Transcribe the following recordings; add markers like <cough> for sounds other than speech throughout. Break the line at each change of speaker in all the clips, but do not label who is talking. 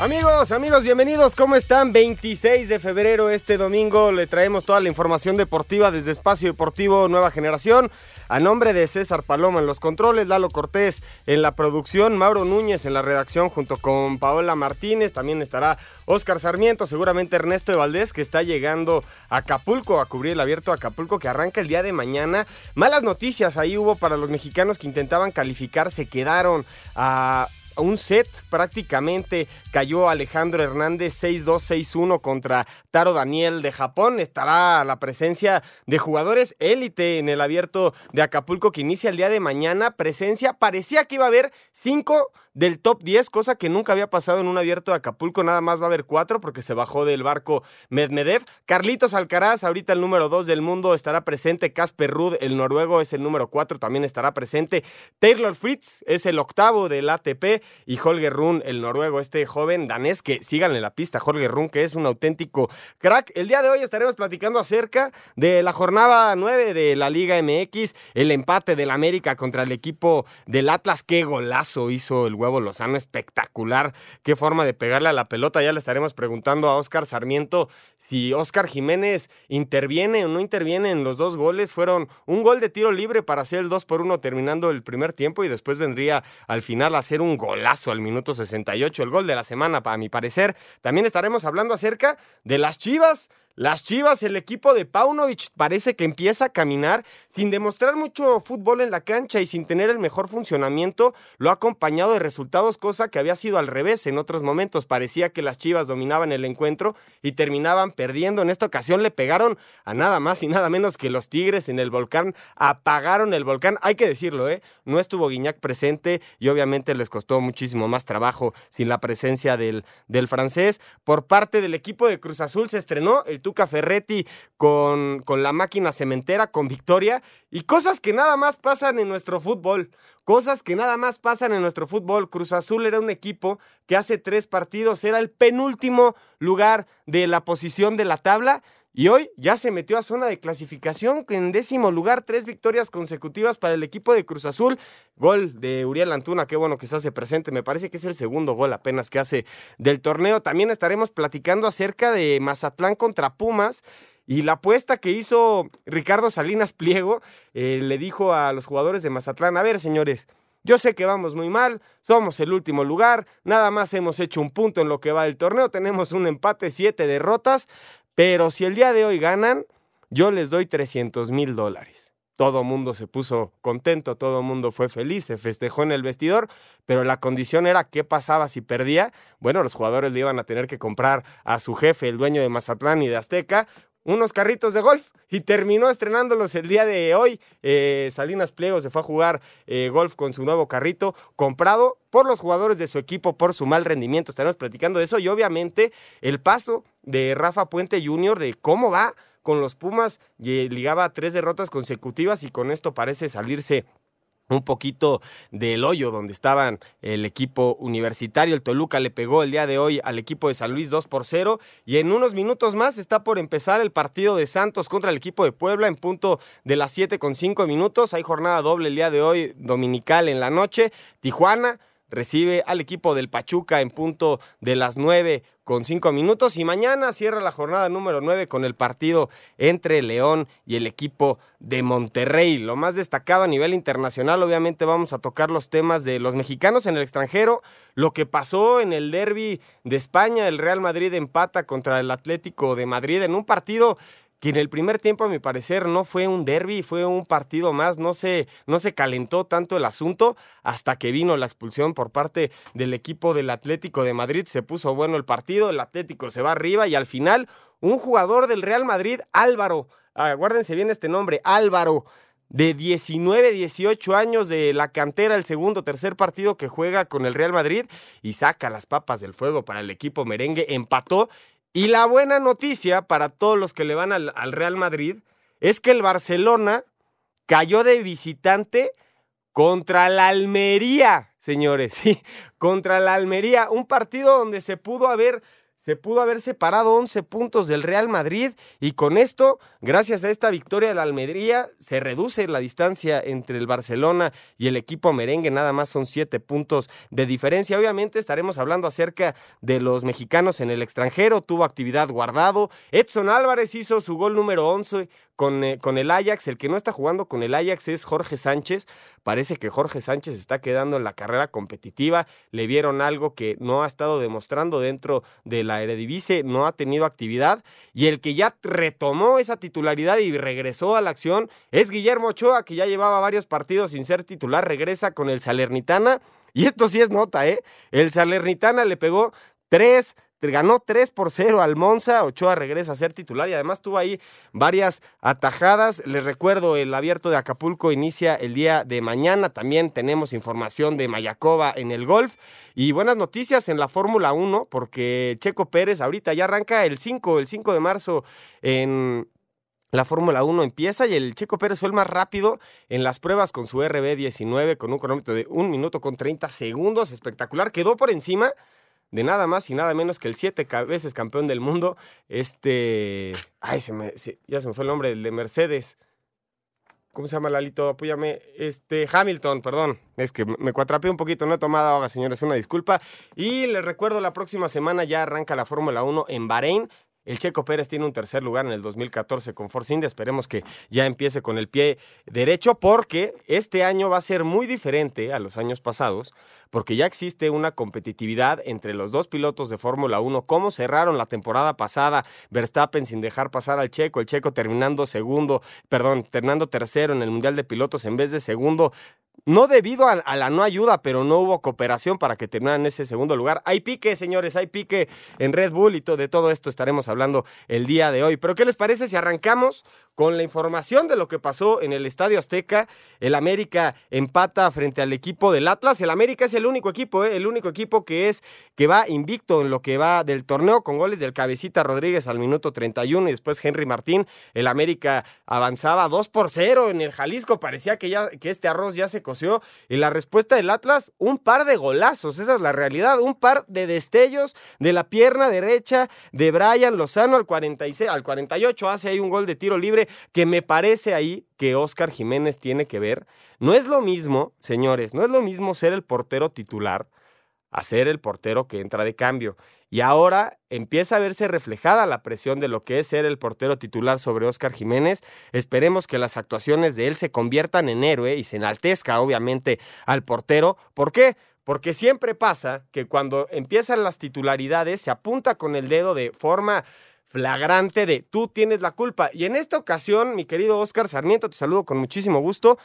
Amigos, amigos, bienvenidos. ¿Cómo están? 26 de febrero, este domingo, le traemos toda la información deportiva desde Espacio Deportivo Nueva Generación. A nombre de César Paloma en los controles, Lalo Cortés en la producción, Mauro Núñez en la redacción junto con Paola Martínez, también estará Oscar Sarmiento, seguramente Ernesto de Valdés que está llegando a Acapulco a cubrir el abierto Acapulco que arranca el día de mañana. Malas noticias ahí hubo para los mexicanos que intentaban calificar, se quedaron a un set prácticamente cayó Alejandro Hernández 6-2-6-1 contra Taro Daniel de Japón. Estará la presencia de jugadores élite en el abierto de Acapulco que inicia el día de mañana. Presencia, parecía que iba a haber cinco del top 10, cosa que nunca había pasado en un abierto de Acapulco, nada más va a haber cuatro porque se bajó del barco Medvedev. Carlitos Alcaraz, ahorita el número 2 del mundo, estará presente. Casper Ruud, el noruego, es el número 4, también estará presente. Taylor Fritz es el octavo del ATP y Holger Run, el noruego, este joven danés que síganle la pista, Holger Run, que es un auténtico crack. El día de hoy estaremos platicando acerca de la jornada 9 de la Liga MX, el empate del América contra el equipo del Atlas. Qué golazo hizo el huevo Lozano, espectacular. Qué forma de pegarle a la pelota. Ya le estaremos preguntando a Oscar Sarmiento si Oscar Jiménez interviene o no interviene en los dos goles. Fueron un gol de tiro libre para hacer el 2 por 1 terminando el primer tiempo y después vendría al final a hacer un golazo al minuto 68, el gol de la semana para mi parecer. También estaremos hablando acerca de las Chivas. Las Chivas, el equipo de Paunovic parece que empieza a caminar sin demostrar mucho fútbol en la cancha y sin tener el mejor funcionamiento, lo ha acompañado de resultados, cosa que había sido al revés en otros momentos. Parecía que las Chivas dominaban el encuentro y terminaban perdiendo. En esta ocasión le pegaron a nada más y nada menos que los Tigres en el volcán, apagaron el volcán. Hay que decirlo, ¿eh? No estuvo Guiñac presente y obviamente les costó muchísimo más trabajo sin la presencia del, del francés. Por parte del equipo de Cruz Azul se estrenó el Tuca Ferretti con, con la máquina cementera, con victoria, y cosas que nada más pasan en nuestro fútbol. Cosas que nada más pasan en nuestro fútbol. Cruz Azul era un equipo que hace tres partidos era el penúltimo lugar de la posición de la tabla y hoy ya se metió a zona de clasificación en décimo lugar, tres victorias consecutivas para el equipo de Cruz Azul. Gol de Uriel Antuna, qué bueno que se hace presente. Me parece que es el segundo gol apenas que hace del torneo. También estaremos platicando acerca de Mazatlán contra Pumas. Y la apuesta que hizo Ricardo Salinas Pliego eh, le dijo a los jugadores de Mazatlán, a ver señores, yo sé que vamos muy mal, somos el último lugar, nada más hemos hecho un punto en lo que va del torneo, tenemos un empate, siete derrotas, pero si el día de hoy ganan, yo les doy 300 mil dólares. Todo mundo se puso contento, todo mundo fue feliz, se festejó en el vestidor, pero la condición era qué pasaba si perdía. Bueno, los jugadores le iban a tener que comprar a su jefe, el dueño de Mazatlán y de Azteca, unos carritos de golf y terminó estrenándolos el día de hoy. Eh, Salinas Pliego se fue a jugar eh, golf con su nuevo carrito comprado por los jugadores de su equipo por su mal rendimiento. Estaremos platicando de eso y obviamente el paso de Rafa Puente Jr. de cómo va con los Pumas. Ligaba tres derrotas consecutivas y con esto parece salirse un poquito del hoyo donde estaban el equipo universitario. El Toluca le pegó el día de hoy al equipo de San Luis 2 por 0 y en unos minutos más está por empezar el partido de Santos contra el equipo de Puebla en punto de las 7 con 5 minutos. Hay jornada doble el día de hoy, dominical en la noche. Tijuana recibe al equipo del Pachuca en punto de las 9 con 5 minutos y mañana cierra la jornada número 9 con el partido entre León y el equipo de Monterrey. Lo más destacado a nivel internacional, obviamente vamos a tocar los temas de los mexicanos en el extranjero, lo que pasó en el derby de España, el Real Madrid empata contra el Atlético de Madrid en un partido que en el primer tiempo, a mi parecer, no fue un derby, fue un partido más, no se, no se calentó tanto el asunto hasta que vino la expulsión por parte del equipo del Atlético de Madrid, se puso bueno el partido, el Atlético se va arriba y al final un jugador del Real Madrid, Álvaro, aguárdense bien este nombre, Álvaro, de 19, 18 años de la cantera, el segundo, tercer partido que juega con el Real Madrid y saca las papas del fuego para el equipo merengue, empató y la buena noticia para todos los que le van al, Real Madrid es que el Barcelona cayó de visitante contra la Almería, señores, <laughs> sí, contra la Almería, un partido donde se pudo haber se pudo haber separado 11 puntos del Real Madrid y con esto, gracias a esta victoria de la Almería, se reduce la distancia entre el Barcelona y el equipo merengue, nada más son 7 puntos de diferencia. Obviamente estaremos hablando acerca de los mexicanos en el extranjero, tuvo actividad guardado, Edson Álvarez hizo su gol número 11 con, eh, con, el Ajax. El que no está jugando con el Ajax es Jorge Sánchez. Parece que Jorge Sánchez está quedando en la carrera competitiva. Le vieron algo que no ha estado demostrando dentro de la Eredivisie, no ha tenido actividad. Y el que ya retomó esa titularidad y regresó a la acción es Guillermo Ochoa, que ya llevaba varios partidos sin ser titular. Regresa con el Salernitana. Y esto sí es nota, ¿eh? El Salernitana le pegó tres ganó 3 por 0 al Monza, Ochoa regresa a ser titular y además tuvo ahí varias atajadas. Les recuerdo, el abierto de Acapulco inicia el día de mañana, también tenemos información de Mayacoba en el golf. Y buenas noticias en la Fórmula 1 porque Checo Pérez ahorita ya arranca el 5, el 5 de marzo en la Fórmula 1 empieza y el Checo Pérez fue el más rápido en las pruebas con su RB19 con un cronómetro de 1 minuto con 30 segundos, espectacular, quedó por encima de nada más y nada menos que el siete veces campeón del mundo, este, ay, se me, ya se me fue el nombre, el de Mercedes. ¿Cómo se llama Lalito? Apóyame. Este, Hamilton, perdón. Es que me cuatrapeé un poquito, no he tomado agua, señores, una disculpa. Y les recuerdo, la próxima semana ya arranca la Fórmula 1 en Bahrein. El Checo Pérez tiene un tercer lugar en el 2014 con Force India. Esperemos que ya empiece con el pie derecho porque este año va a ser muy diferente a los años pasados porque ya existe una competitividad entre los dos pilotos de Fórmula 1. Cómo cerraron la temporada pasada Verstappen sin dejar pasar al Checo, el Checo terminando segundo, perdón, terminando tercero en el Mundial de Pilotos en vez de segundo no debido a, la no ayuda, pero no hubo cooperación para que terminaran ese segundo lugar. Hay pique, señores, hay pique en Red Bull y de todo esto estaremos hablando el día de hoy. Pero ¿qué les parece si arrancamos con la información de lo que pasó en el Estadio Azteca? El América empata frente al equipo del Atlas. El América es el único equipo, ¿eh? el único equipo que es que va invicto en lo que va del torneo con goles del Cabecita Rodríguez al minuto 31 y después Henry Martín. El América avanzaba 2 por 0 en el Jalisco. Parecía que ya que este arroz ya se y la respuesta del Atlas, un par de golazos, esa es la realidad, un par de destellos de la pierna derecha de Brian Lozano al 46, al 48 hace ahí un gol de tiro libre que me parece ahí que Oscar Jiménez tiene que ver. No es lo mismo, señores, no es lo mismo ser el portero titular a ser el portero que entra de cambio. Y ahora empieza a verse reflejada la presión de lo que es ser el portero titular sobre Oscar Jiménez. Esperemos que las actuaciones de él se conviertan en héroe y se enaltezca obviamente al portero. ¿Por qué? Porque siempre pasa que cuando empiezan las titularidades se apunta con el dedo de forma flagrante de tú tienes la culpa. Y en esta ocasión, mi querido Oscar Sarmiento, te saludo con muchísimo gusto.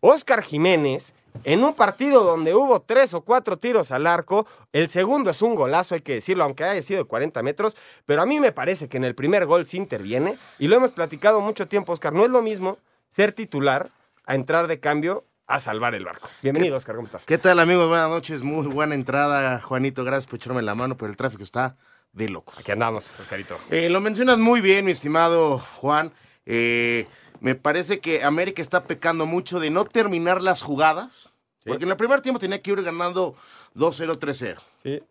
Oscar Jiménez en un partido donde hubo tres o cuatro tiros al arco, el segundo es un golazo, hay que decirlo, aunque haya sido de 40 metros, pero a mí me parece que en el primer gol se interviene, y lo hemos platicado mucho tiempo, Oscar, no es lo mismo ser titular a entrar de cambio a salvar el barco. Bienvenido, Oscar, ¿cómo estás?
¿Qué tal, amigos? Buenas noches, muy buena entrada, Juanito, gracias por echarme la mano, pero el tráfico está de locos.
Aquí andamos, Oscarito.
Eh, lo mencionas muy bien, mi estimado Juan. Eh, me parece que América está pecando mucho de no terminar las jugadas. Porque en el primer tiempo tenía que ir ganando 2-0, 3-0. Sí.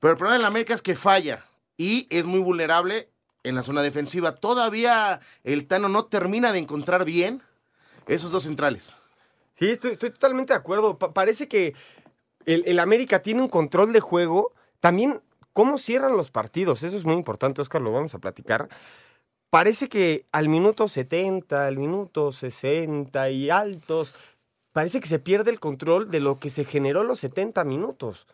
Pero el problema de la América es que falla y es muy vulnerable en la zona defensiva. Todavía el Tano no termina de encontrar bien esos dos centrales.
Sí, estoy, totalmente de acuerdo. parece que el, el América tiene un control de juego. También, cómo cierran los partidos. Eso es muy importante, Oscar, lo vamos a platicar. Parece que al minuto 70, al minuto 60 y altos, parece que se pierde el control de lo que se generó los 70 minutos.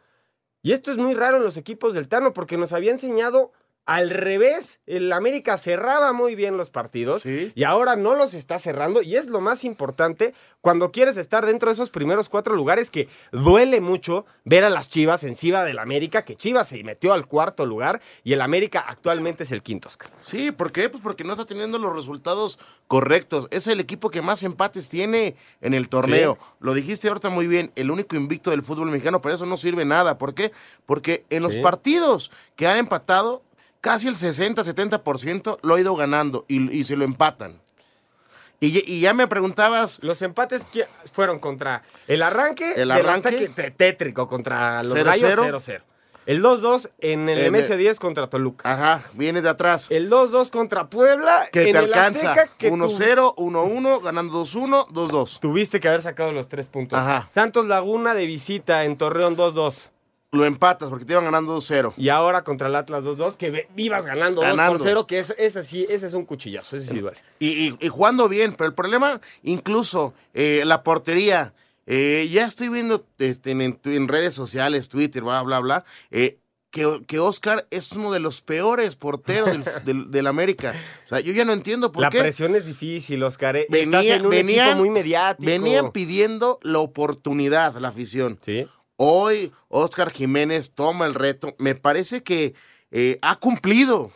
Y esto es muy raro en los equipos del Tano porque nos había enseñado al revés, el América cerraba muy bien los partidos
Sí.
y ahora no los está cerrando y es lo más importante cuando quieres estar dentro de esos primeros cuatro lugares que duele mucho ver a las Chivas encima del América, que Chivas se metió al cuarto lugar y el América actualmente es el quinto, Oscar.
Sí, ¿por qué? Pues porque no está teniendo los resultados correctos. Es el equipo que más empates tiene en el torneo. Lo dijiste ahorita muy bien, el único invicto del fútbol mexicano, pero eso no sirve nada. ¿Por qué? Porque en los
Sí.
partidos que han empatado, casi el 60-70% lo ha ido ganando y, y se lo empatan. Y, ya- y ya me preguntabas,
Los empates que fueron contra el arranque,
El arranque.
tétrico contra los
0-0.
Gallos 0-0. El 2-2 en el
En
Nemesio
el-
10 contra Toluca.
ajá, vienes de atrás.
El 2-2 contra Puebla
que
en
te
el
alcanza.
Azteca, que tu-
1-0, 1-1, ganando 2-1, 2-2.
Tuviste que haber sacado los tres puntos.
Ajá.
Santos Laguna de visita en Torreón 2-2.
Lo empatas porque te iban ganando 2-0.
Y ahora contra el Atlas 2-2, que vivas ganando, 2
Ganando.
por 0, que es, ese sí, ese es un cuchillazo, ese sí duele.
Y, y- y jugando bien, pero el problema, incluso eh, la portería. eh, ya estoy viendo este, en, en- en redes sociales, Twitter, bla, bla, bla, eh, que, que Oscar es uno de los peores porteros del, <laughs> del- del América. O sea, yo ya no entiendo por
La
qué.
presión es difícil, Oscar. eh.
Venía-
Estás en un
venían-
muy mediático.
Venían pidiendo la oportunidad, la afición.
Sí.
Hoy Oscar Jiménez toma el reto. Me parece que eh, ha cumplido.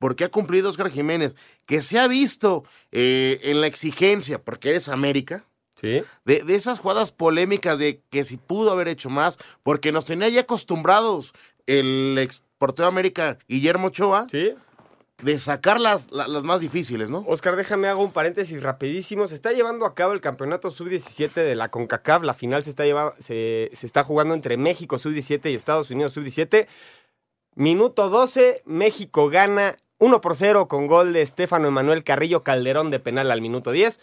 Porque ha cumplido Oscar Jiménez. Que se ha visto eh, en la exigencia, porque eres América.
Sí.
De, de esas jugadas polémicas de que si pudo haber hecho más, porque nos tenía ya acostumbrados el ex portero de América, Guillermo Ochoa,
Sí.
De sacar las, la- las más difíciles, ¿no?
Oscar, déjame hago un paréntesis rapidísimo. Se está llevando a cabo el campeonato sub-17 de la CONCACAF. La final se está, lleva- se, se está jugando entre México sub-17 y Estados Unidos sub-17. Minuto 12, México gana 1 por 0 con gol de Estefano Emanuel Carrillo Calderón de penal al minuto 10.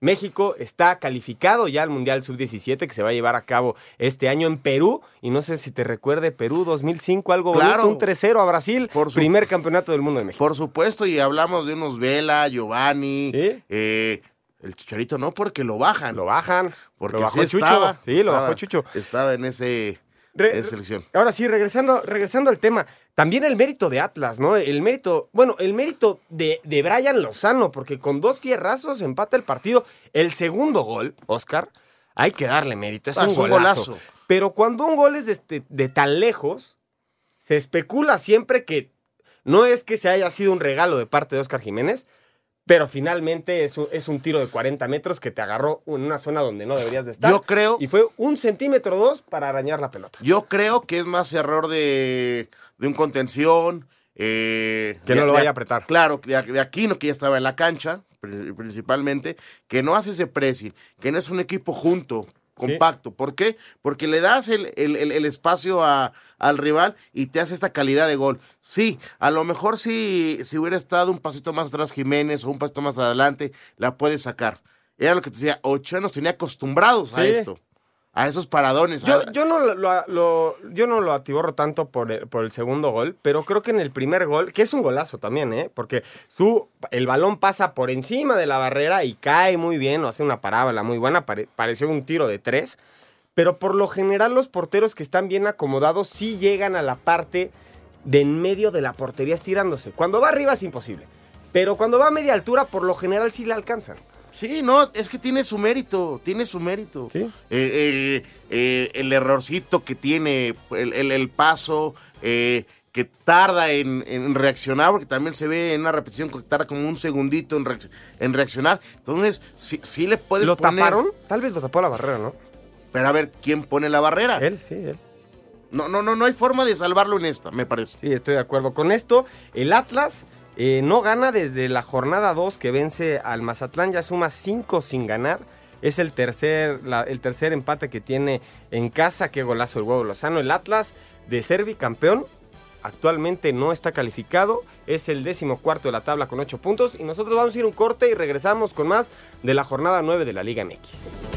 México está calificado ya al Mundial Sub-17 que se va a llevar a cabo este año en Perú. Y no sé si te recuerde Perú 2005, algo
Claro.
bonito, un 3-0 a Brasil.
Por su-
primer campeonato del mundo de México.
Por supuesto, y hablamos de unos Vela, Giovanni,
Sí.
eh, el Chicharito no, porque lo bajan.
Lo bajan.
Porque
lo bajó
sí
Chucho.
estaba.
sí, lo
estaba-
bajó Chucho.
Estaba en ese
Re-
esa selección.
Ahora sí, regresando, regresando al tema, también el mérito de Atlas, ¿no? El mérito, bueno, el mérito de, de Brian Lozano, porque con dos fierrazos empata el partido. El segundo gol, Oscar, hay que darle mérito, es
Ah,
un golazo. Pero cuando un gol es de, este- de tan lejos, se especula siempre que no es que se haya sido un regalo de parte de Oscar Jiménez, pero finalmente es un, es un tiro de 40 metros que te agarró en una zona donde no deberías de estar.
Yo creo,
Y fue un centímetro o dos para arañar la pelota.
yo creo que es más error de, de un contención. eh,
Que
de-
no lo vaya a apretar.
Claro, de, de Aquino, que ya estaba en la cancha, pri- principalmente, que no hace ese pressing, que no es un equipo junto, compacto. ¿Por qué? Porque le das el, el- el- espacio a- al rival y te hace esta calidad de gol. Sí, a lo mejor si, si hubiera estado un pasito más atrás Jiménez o un pasito más adelante, la puede sacar. Era lo que te decía, Ochoa nos tenía acostumbrados a esto, a esos paradones.
Yo, yo no lo, lo- lo- yo no lo atiborro tanto por el, por el segundo gol, pero creo que en el primer gol, que es un golazo también, ¿eh? Porque su, el balón pasa por encima de la barrera y cae muy bien, o hace una parábola muy buena, pare- pareció un tiro de tres. Pero por lo general los porteros que están bien acomodados sí llegan a la parte de en medio de la portería estirándose. Cuando va arriba es imposible. Pero cuando va a media altura, por lo general sí le alcanzan.
Sí, no, es que tiene su mérito, tiene su mérito.
Sí.
Eh, eh, eh, el errorcito que tiene, el, el- el paso, que tarda en, en reaccionar, porque también se ve en una repetición que tarda como un segundito en, reacc- en reaccionar. Entonces, sí, sí le puedes
¿Lo
poner-
taparon? Tal vez lo tapó la barrera, ¿no?
Pero a ver, ¿quién pone la barrera?
Él, sí, él.
No, no, no, no hay forma de salvarlo en esta, me parece.
Sí, estoy de acuerdo con esto. El Atlas eh, no gana desde la jornada 2 que vence al Mazatlán, ya suma 5 sin ganar. Es el tercer, el tercer empate que tiene en casa. Qué golazo el huevo Lozano. El Atlas de ser bicampeón actualmente no está calificado. Es el décimo cuarto de la tabla con 8 puntos. Y nosotros vamos a ir un corte y regresamos con más de la jornada 9 de la Liga MX.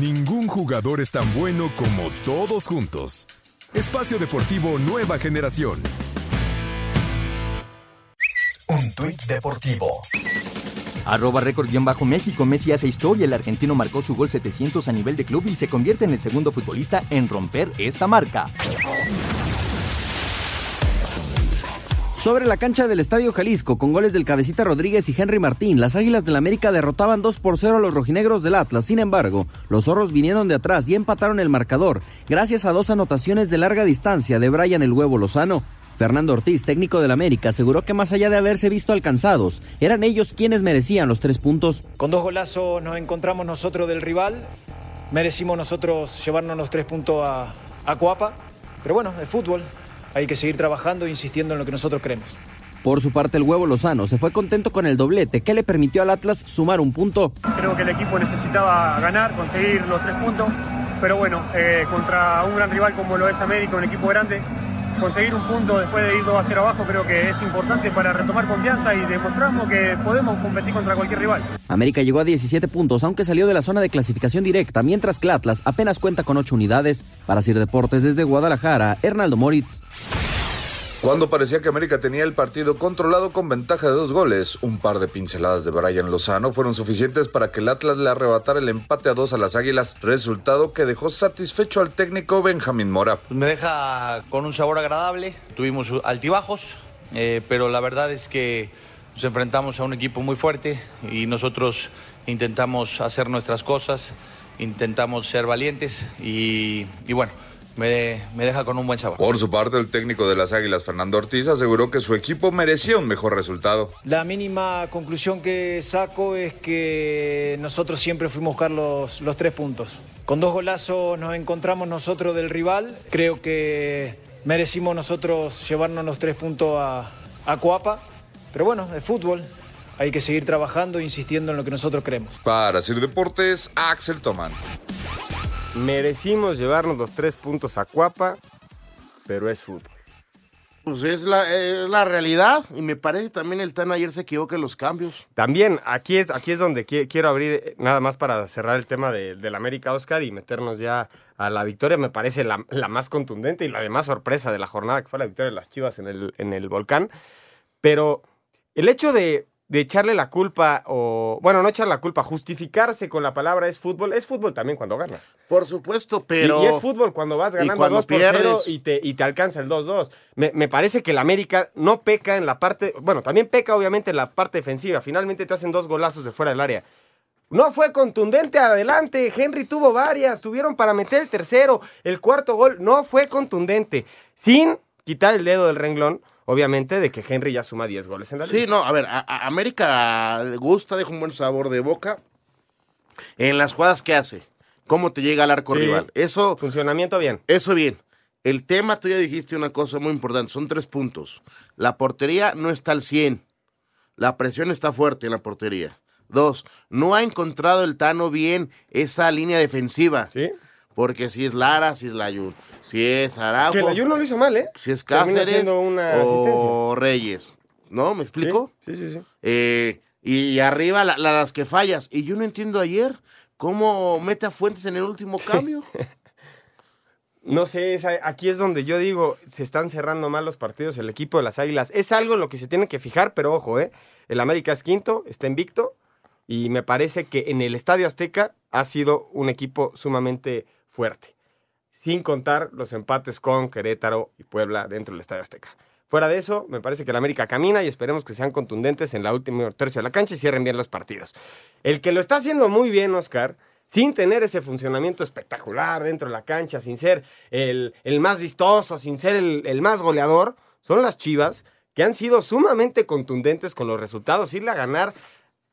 Ningún jugador es tan bueno como todos juntos. Espacio Deportivo Nueva Generación.
Un tuit deportivo.
Arroba récord-méxico. Messi hace historia. El argentino marcó su gol 700 a nivel de club y se convierte en el segundo futbolista en romper esta marca.
Sobre la cancha del Estadio Jalisco, con goles del Cabecita Rodríguez y Henry Martín, las Águilas del América derrotaban 2 por 0 a los rojinegros del Atlas. Sin embargo, los zorros vinieron de atrás y empataron el marcador, gracias a dos anotaciones de larga distancia de Brian el Huevo Lozano. Fernando Ortiz, técnico del América, aseguró que más allá de haberse visto alcanzados, eran ellos quienes merecían los tres puntos.
Con dos golazos nos encontramos nosotros del rival, merecimos nosotros llevarnos los tres puntos a, a Coapa, pero bueno, es fútbol, hay que seguir trabajando e insistiendo en lo que nosotros creemos.
Por su parte, el huevo Lozano se fue contento con el doblete que le permitió al Atlas sumar un punto.
Creo que el equipo necesitaba ganar, conseguir los tres puntos, pero bueno, eh, contra un gran rival como lo es América, un equipo grande, conseguir un punto después de ir 2 a 0 abajo creo que es importante para retomar confianza y demostramos que podemos competir contra cualquier rival.
América llegó a 17 puntos, aunque salió de la zona de clasificación directa, mientras que Atlas apenas cuenta con 8 unidades. Para Sir Deportes desde Guadalajara, Hernaldo Moritz.
Cuando parecía que América tenía el partido controlado con ventaja de dos goles, un par de pinceladas de Brian Lozano fueron suficientes para que el Atlas le arrebatara el empate a dos a las Águilas, resultado que dejó satisfecho al técnico Benjamín Mora.
Me deja con un sabor agradable, tuvimos altibajos, eh, pero la verdad es que nos enfrentamos a un equipo muy fuerte y nosotros intentamos hacer nuestras cosas, intentamos ser valientes y, y bueno me, deja con un buen sabor.
Por su parte, el técnico de las Águilas, Fernando Ortiz, aseguró que su equipo merecía un mejor resultado.
La mínima conclusión que saco es que nosotros siempre fuimos a buscar los, los tres puntos. Con dos golazos nos encontramos nosotros del rival. Creo que merecimos nosotros llevarnos los tres puntos a, a Coapa. Pero bueno, es fútbol. Hay que seguir trabajando e insistiendo en lo que nosotros creemos.
Para Sir Deportes, Axel Tomán.
Merecimos llevarnos los tres puntos a Cuapa, pero es fútbol.
Pues es la, realidad y me parece también el TAN ayer se equivoca en los cambios.
También, aquí es, aquí es donde quiero abrir, eh, nada más para cerrar el tema de, del América Oscar y meternos ya a la victoria, me parece la, más contundente y la de más sorpresa de la jornada, que fue la victoria de las Chivas en el, en el Volcán. Pero el hecho de, de echarle la culpa o, bueno, no echar la culpa, justificarse con la palabra es fútbol, es fútbol también cuando ganas.
Por supuesto, pero...
Y, es fútbol cuando vas ganando 2 por 0 y te, y te alcanza el 2-2. Me, me, parece que el América no peca en la parte, bueno, también peca obviamente en la parte defensiva, finalmente te hacen dos golazos de fuera del área. No fue contundente adelante, Henry tuvo varias, tuvieron para meter el tercero, el cuarto gol, no fue contundente, sin quitar el dedo del renglón obviamente, de que Henry ya suma 10 goles en la liga.
Sí, no, a ver, a, América gusta, deja un buen sabor de boca en las jugadas que hace. Cómo te llega al arco rival. Eso.
Funcionamiento bien.
Eso bien. El tema, tú ya dijiste una cosa muy importante, son tres puntos. La portería no está al 100. La presión está fuerte en la portería. Dos, no ha encontrado el Tano bien esa línea defensiva.
Sí.
Porque si es Lara, si es Layun, si es Araujo.
Que Layun no lo hizo mal, ¿eh?
Si es Cáceres o Reyes. ¿No? ¿Me explico?
Sí, sí, sí.
Eh, y arriba las que fallas. Y yo no entiendo ayer cómo mete a Fuentes en el último cambio. <laughs>
No sé, aquí es donde yo digo, se están cerrando mal los partidos, el equipo de las Águilas. Es algo en lo que se tiene que fijar, pero ojo, ¿eh? El América es quinto, está invicto, y me parece que en el Estadio Azteca ha sido un equipo sumamente fuerte, sin contar los empates con Querétaro y Puebla dentro del Estadio Azteca. Fuera de eso, me parece que la América camina y esperemos que sean contundentes en la última tercio de la cancha y cierren bien los partidos. El que lo está haciendo muy bien, Oscar, sin tener ese funcionamiento espectacular dentro de la cancha, sin ser el, más vistoso, sin ser el, el, más goleador, son las Chivas, que han sido sumamente contundentes con los resultados, irle a ganar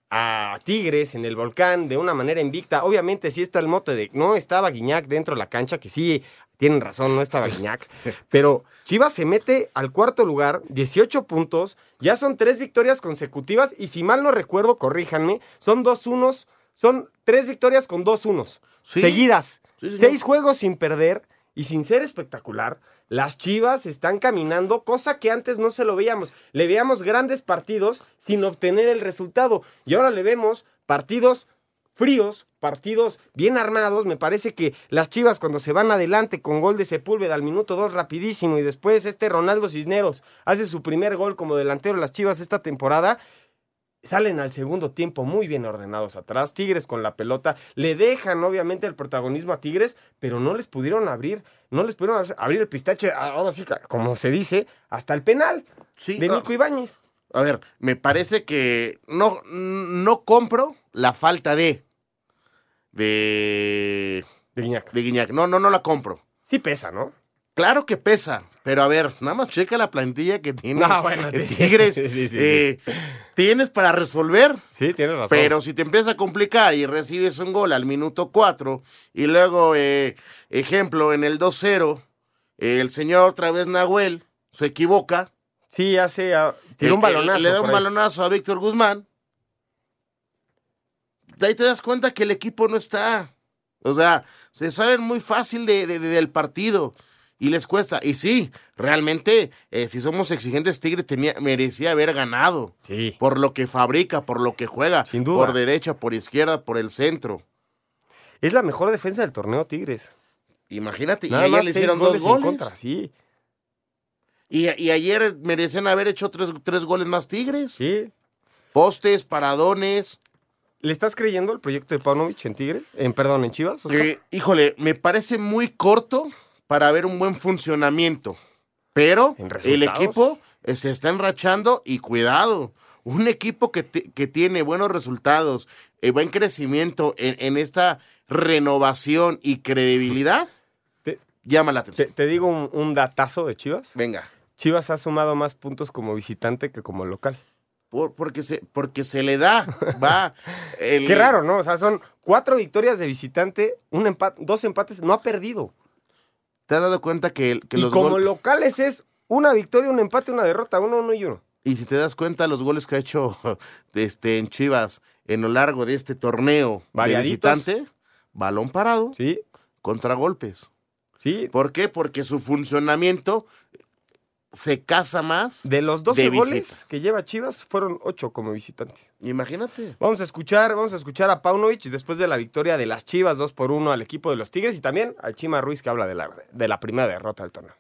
a Tigres en el volcán de una manera invicta. Obviamente sí está el mote de no estaba Guiñac dentro de la cancha, que sí tienen razón, no estaba Guiñac, <laughs> pero Chivas se mete al cuarto lugar, 18 puntos, ya son tres victorias consecutivas y si mal no recuerdo, corríjanme, son dos unos, son tres victorias con dos unos seguidas, seis juegos sin perder y sin ser espectacular. Las Chivas están caminando, cosa que antes no se lo veíamos. Le veíamos grandes partidos sin obtener el resultado. Y ahora le vemos partidos fríos, partidos bien armados. Me parece que las Chivas cuando se van adelante con gol de Sepúlveda al minuto 2 rapidísimo y después este Ronaldo Cisneros hace su primer gol como delantero de las Chivas esta temporada. Salen al segundo tiempo muy bien ordenados atrás, Tigres con la pelota, le dejan obviamente el protagonismo a Tigres, pero no les pudieron abrir, no les pudieron abrir el pistache, ahora sí, como se dice, hasta el penal de Nico Ibáñez.
A ver, me parece que no, no compro la falta de. De.
De Guiñac.
De Guiñac. No, no, no la compro.
Sí pesa, ¿no?
Claro que pesa, pero a ver, nada más checa la plantilla que tiene
no, bueno,
Tigres. <laughs> Sí, sí, eh, tienes para resolver.
Sí, tienes razón.
Pero si te empieza a complicar y recibes un gol al minuto 4 y luego, eh, ejemplo, en el 2-0, el señor otra vez Nahuel se equivoca.
Sí, hace. Tiene un balonazo.
Le da un balonazo a Víctor Guzmán. De ahí te das cuenta que el equipo no está. O sea, se salen muy fácil de, del partido y les cuesta. Y sí, realmente, eh, si somos exigentes, Tigres tenía, merecía haber ganado.
Sí.
Por lo que fabrica, por lo que juega.
Sin duda.
Por derecha, por izquierda, por el centro.
Es la mejor defensa del torneo, Tigres.
Imagínate, y ayer le hicieron dos goles.
Contra, sí.
Y, y, ayer merecían haber hecho tres, tres goles más Tigres.
Sí.
Postes, paradones.
¿Le estás creyendo al proyecto de Paunovic en Tigres? En, perdón, en Chivas.
Eh, híjole, me parece muy corto para ver un buen funcionamiento. Pero el equipo eh, se está enrachando y cuidado. Un equipo que, que tiene buenos resultados, eh, buen crecimiento en, en, esta renovación y credibilidad, <laughs>
te,
llama la atención.
Te, te digo un, un, datazo de Chivas.
Venga.
Chivas ha sumado más puntos como visitante que como local.
Por, porque, se, porque se le da, va. <laughs>
El... Qué raro, ¿no? O sea, son cuatro victorias de visitante, un empate, dos empates, no ha perdido.
¿Te has dado cuenta que, que
y
los
como locales es una victoria, un empate, una derrota, uno, uno y uno?
Y si te das cuenta, los goles que ha hecho <laughs> este, en Chivas en lo largo de este torneo de visitante, balón parado,
sí.
contragolpes.
Sí.
¿Por qué? Porque su funcionamiento se casa más.
De los 12
de
goles que lleva Chivas, fueron 8 como visitantes.
Imagínate.
Vamos a escuchar, vamos a escuchar a Paunovic después de la victoria de las Chivas 2 por 1 al equipo de los Tigres y también al Chima Ruiz que habla de la, de la primera derrota del torneo.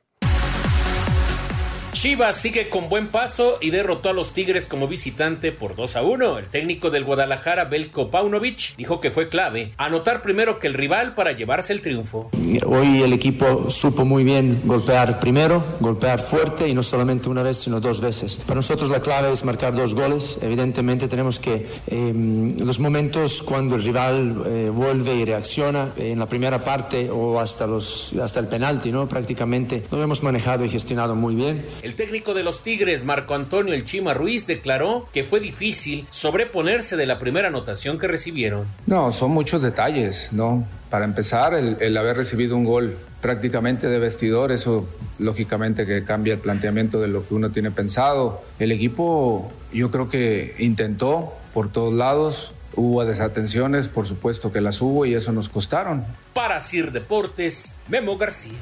Chivas sigue con buen paso y derrotó a los Tigres como visitante por 2 a 1. El técnico del Guadalajara, Belko Paunovic, dijo que fue clave anotar primero que el rival para llevarse el triunfo.
Hoy el equipo supo muy bien golpear primero, golpear fuerte y no solamente una vez, sino dos veces. Para nosotros la clave es marcar dos goles. Evidentemente tenemos que eh, los momentos cuando el rival eh, vuelve y reacciona eh, en la primera parte o hasta, los, hasta el penalti, ¿no? prácticamente lo hemos manejado y gestionado muy bien.
El técnico de los Tigres, Marco Antonio El Chima Ruiz, declaró que fue difícil sobreponerse de la primera anotación que recibieron.
No, son muchos detalles, ¿no? Para empezar, el, el, haber recibido un gol prácticamente de vestidor, eso lógicamente que cambia el planteamiento de lo que uno tiene pensado. El equipo yo creo que intentó por todos lados, hubo desatenciones, por supuesto que las hubo y eso nos costaron.
Para Sir Deportes, Memo García.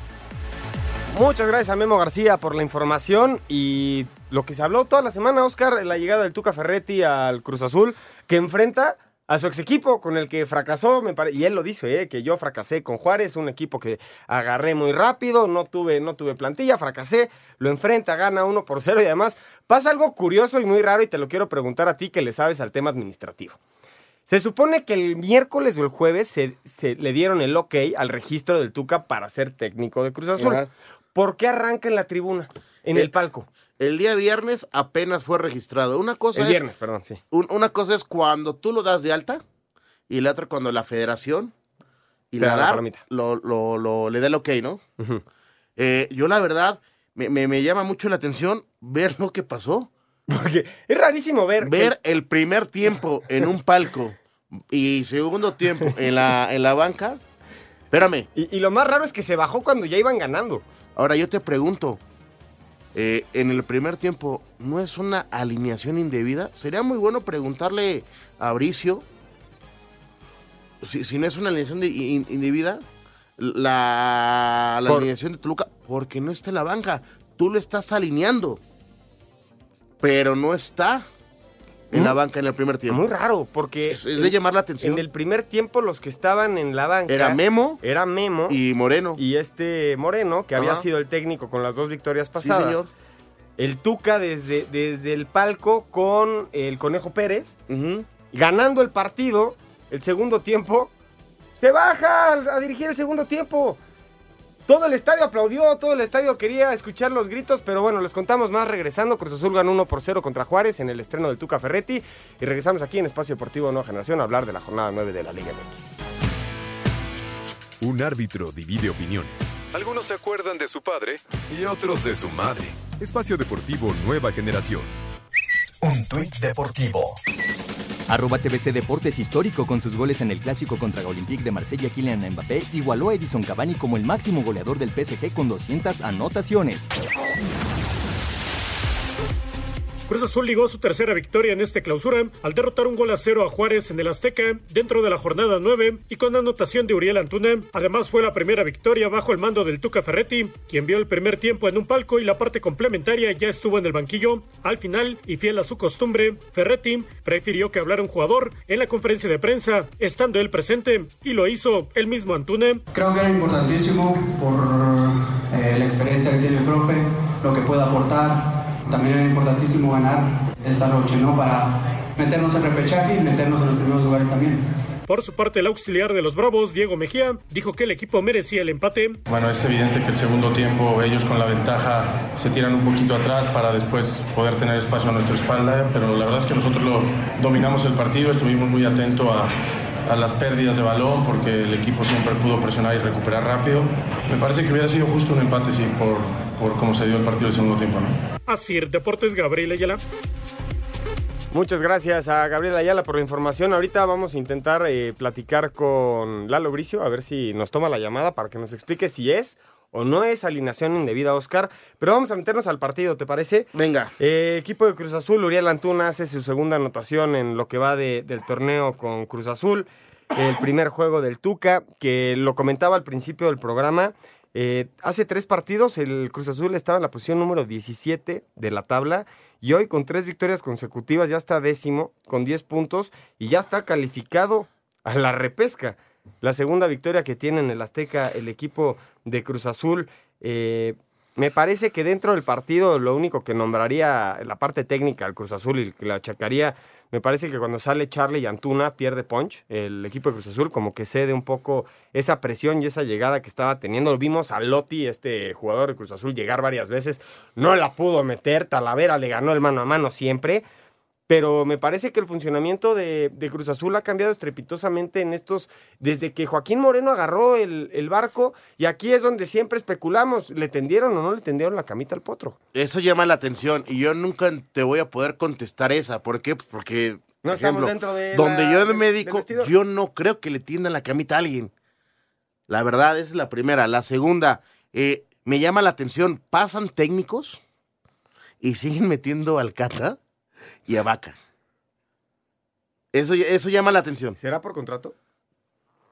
Muchas gracias a Memo García por la información y lo que se habló toda la semana, Oscar, la llegada del Tuca Ferretti al Cruz Azul, que enfrenta a su ex equipo con el que fracasó, me pare... y él lo dice, ¿eh? que yo fracasé con Juárez, un equipo que agarré muy rápido, no tuve, no tuve plantilla, fracasé, lo enfrenta, gana uno por cero y además pasa algo curioso y muy raro y te lo quiero preguntar a ti que le sabes al tema administrativo. Se supone que el miércoles o el jueves se, le dieron el ok al registro del Tuca para ser técnico de Cruz Azul. ¿Por qué arranca en la tribuna, en el, el palco?
El día viernes apenas fue registrado. Una cosa
el
es.
viernes, perdón, sí.
Un, una cosa es cuando tú lo das de alta y la otra cuando la federación y la
da la
DAR lo, lo, lo, le da el ok, ¿no?
Uh -huh.
eh, yo, la verdad, me, me, me, llama mucho la atención ver lo que pasó.
Porque es rarísimo ver.
Ver que... el primer tiempo en un palco y segundo tiempo en la, en la banca. Espérame.
Y, y lo más raro es que se bajó cuando ya iban ganando.
Ahora yo te pregunto, eh, en el primer tiempo, ¿no es una alineación indebida? Sería muy bueno preguntarle a Bricio si, si no es una alineación de, in, indebida, la, la Por... alineación de Toluca, porque no está en la banca. Tú lo estás alineando, pero no está en la banca en el primer tiempo.
Muy raro, porque...
Es, es de llamar la atención.
En el primer tiempo los que estaban en la banca...
Era Memo.
Era Memo.
Y Moreno.
Y este Moreno, que había sido el técnico con las dos victorias pasadas.
señor.
El Tuca desde, desde el palco con el Conejo Pérez, ganando el partido, el segundo tiempo, se baja a dirigir el segundo tiempo. Todo el estadio aplaudió, todo el estadio quería escuchar los gritos, pero bueno, les contamos más regresando. Cruz Azul ganó 1 por 0 contra Juárez en el estreno del Tuca Ferretti. Y regresamos aquí en Espacio Deportivo Nueva Generación a hablar de la jornada 9 de la Liga MX.
Un árbitro divide opiniones. Algunos se acuerdan de su padre y otros de su madre. Espacio Deportivo Nueva Generación.
Un tuit deportivo.
Arroba TBC Deportes histórico con sus goles en el clásico contra Olympique de Marsella, Kylian Mbappé igualó a Edison Cavani como el máximo goleador del PSG con 200 anotaciones.
Cruz Azul ligó su tercera victoria en esta clausura al derrotar un gol a cero a Juárez en el Azteca dentro de la jornada 9 y con anotación de Uriel Antuna. Además fue la primera victoria bajo el mando del Tuca Ferretti, quien vio el primer tiempo en un palco y la parte complementaria ya estuvo en el banquillo. Al final, y fiel a su costumbre, Ferretti prefirió que hablara un jugador en la conferencia de prensa, estando él presente, y lo hizo el mismo Antuna.
Creo que era importantísimo por eh, la experiencia que tiene el profe, lo que puede aportar. También era importantísimo ganar esta noche, ¿no? Para meternos en repechaje y meternos en los primeros lugares también.
Por su parte, el auxiliar de los Bravos, Diego Mejía, dijo que el equipo merecía el empate.
Bueno, es evidente que el segundo tiempo ellos con la ventaja se tiran un poquito atrás para después poder tener espacio a nuestra espalda, pero la verdad es que nosotros lo dominamos el partido, estuvimos muy atentos a, a las pérdidas de balón porque el equipo siempre pudo presionar y recuperar rápido. Me parece que hubiera sido justo un empate, sí, por, por cómo se dio el partido el segundo tiempo. ¿no?
Así, Deportes Gabriel Ayala.
Muchas gracias a Gabriel Ayala por la información. Ahorita vamos a intentar eh, platicar con Lalo Bricio, a ver si nos toma la llamada para que nos explique si es o no es alineación indebida, Oscar. Pero vamos a meternos al partido, ¿te parece?
Venga.
Eh, equipo de Cruz Azul, Uriel Antuna hace su segunda anotación en lo que va de- del torneo con Cruz Azul. El primer juego del Tuca, que lo comentaba al principio del programa. eh, hace tres partidos el Cruz Azul estaba en la posición número 17 de la tabla y hoy con tres victorias consecutivas ya está décimo con 10 puntos y ya está calificado a la repesca. La segunda victoria que tiene en el Azteca el equipo de Cruz Azul. eh, me parece que dentro del partido lo único que nombraría la parte técnica al Cruz Azul y que la achacaría, me parece que cuando sale Charlie y Antuna pierde punch el equipo de Cruz Azul, como que cede un poco esa presión y esa llegada que estaba teniendo. Lo vimos a Lotti, este jugador de Cruz Azul, llegar varias veces, no la pudo meter, Talavera le ganó el mano a mano siempre. Pero me parece que el funcionamiento de, de Cruz Azul ha cambiado estrepitosamente en estos, desde que Joaquín Moreno agarró el, el barco, y aquí es donde siempre especulamos, ¿le tendieron o no le tendieron la camita al potro?
Eso llama la atención y yo nunca te voy a poder contestar esa. ¿Por qué? Porque,
No
por
estamos
ejemplo,
dentro de
donde
la-
yo de médico, yo no creo que le tiendan la camita a alguien. La verdad, esa es la primera. La segunda, eh, me llama la atención, pasan técnicos y siguen metiendo al Cata y a Vaca. Eso, eso llama la atención.
¿Será por contrato?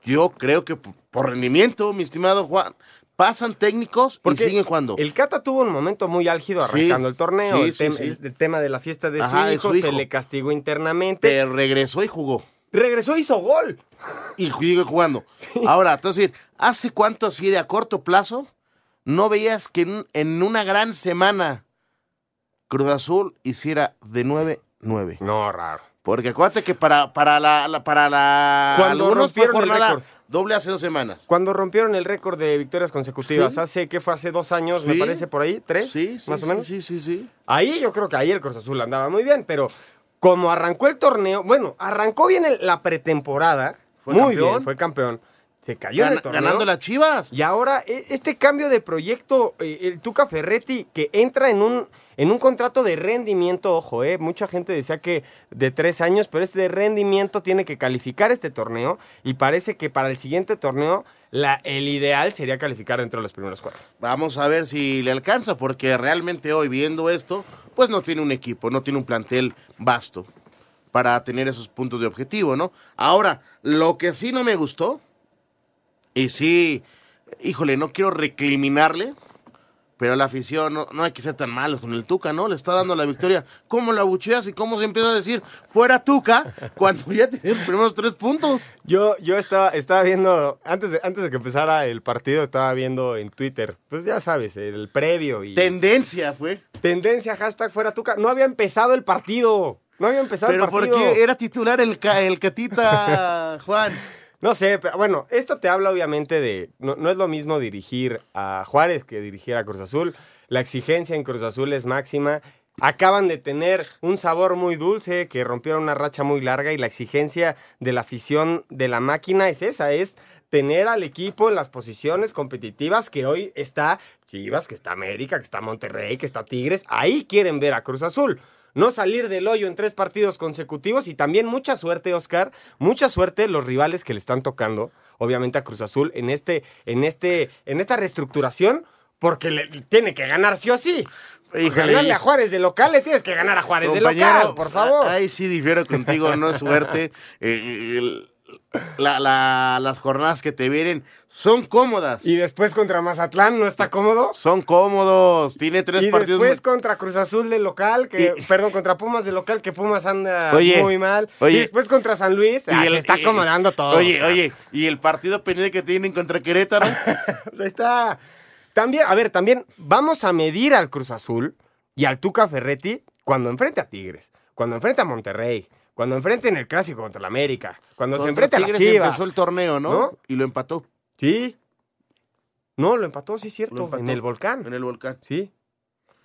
Yo creo que por, rendimiento, mi estimado Juan, pasan técnicos
Porque
y siguen jugando.
El Cata tuvo un momento muy álgido arrancando
Sí,
el torneo.
sí,
el,
sí,
tem-
sí.
el- el tema de la fiesta de,
Ajá,
su,
de
hijo,
su hijo.
se le castigó internamente.
Pero regresó y jugó.
Regresó, hizo gol.
Y sigue jugando. Ahora, entonces, ¿hace cuánto así de a corto plazo no veías que en, en una gran semana Cruz Azul hiciera de 9-9?
No, raro.
Porque acuérdate que para, para la, la- para la
Cuando
algunos fue jornada doble hace dos semanas.
Cuando rompieron el récord de victorias consecutivas,
Sí.
hace, ¿qué fue? Hace dos años, me parece, por ahí, tres,
Sí,
más o menos.
Sí, sí, sí.
Ahí yo creo que ahí el Cruz Azul andaba muy bien, pero como arrancó el torneo, bueno, arrancó bien el- la pretemporada,
Fue
muy
campeón.
bien, fue campeón. Se cayó en
Gana-
el torneo.
ganando las Chivas.
Y ahora, e- este cambio de proyecto, eh, el Tuca Ferretti, que entra en un, en un contrato de rendimiento, ojo, eh, mucha gente decía que de tres años, pero es de rendimiento, tiene que calificar este torneo, y parece que para el siguiente torneo, la, el ideal sería calificar dentro de los primeros cuatro.
Vamos a ver si le alcanza, porque realmente hoy viendo esto, pues no tiene un equipo, no tiene un plantel vasto para tener esos puntos de objetivo, ¿no? Ahora, lo que sí no me gustó, y sí, híjole, no quiero recriminarle, pero la afición no, no hay que ser tan malos con el Tuca, ¿no? Le está dando la victoria. ¿Cómo la bucheas y cómo se empieza a decir fuera Tuca cuando ya tiene los primeros tres puntos?
Yo, yo estaba, estaba viendo, antes de, antes de que empezara el partido, estaba viendo en Twitter, pues ya sabes, el previo y...
Tendencia fue.
Tendencia, hashtag fuera Tuca. No había empezado el partido. No había empezado
Pero
el partido.
¿por qué era titular el, el Catita, Juan?
No sé, pero bueno, esto te habla obviamente de. No, no es lo mismo dirigir a Juárez que dirigir a Cruz Azul. La exigencia en Cruz Azul es máxima. Acaban de tener un sabor muy dulce, que rompieron una racha muy larga y la exigencia de la afición de la máquina es esa, es tener al equipo en las posiciones competitivas que hoy está Chivas, que está América, que está Monterrey, que está Tigres. Ahí quieren ver a Cruz Azul no salir del hoyo en tres partidos consecutivos y también mucha suerte, Oscar, mucha suerte los rivales que le están tocando, obviamente a Cruz Azul en este, en este, en esta reestructuración, porque le, tiene que ganar sí o sí.
Híjole.
Ganarle a Juárez de local, le tienes que ganar a Juárez de local, por favor.
Ahí sí difiero contigo, no es suerte. <laughs> Eh, el- la- la- las jornadas que te vienen son cómodas.
Y después contra Mazatlán no está cómodo.
Son cómodos. Tiene tres
y
partidos.
después contra Cruz Azul de local, que, perdón, contra Pumas de local, que Pumas anda
Oye,
muy mal.
oye.
y después contra San Luis, ah, se está
y-
acomodando todo.
Oye, oye, y el partido pendiente que tienen contra Querétaro. <laughs>
Pues ahí está. También, a ver, también vamos a medir al Cruz Azul y al Tuca Ferretti cuando enfrente a Tigres, cuando enfrente a Monterrey, cuando enfrente en el clásico contra la América, cuando se
Contra
enfrente a las Chivas.
empezó el torneo, ¿no?
¿No?
Y lo empató.
Sí. No, lo empató, sí, es cierto,
empató.
en el volcán.
En el volcán.
Sí.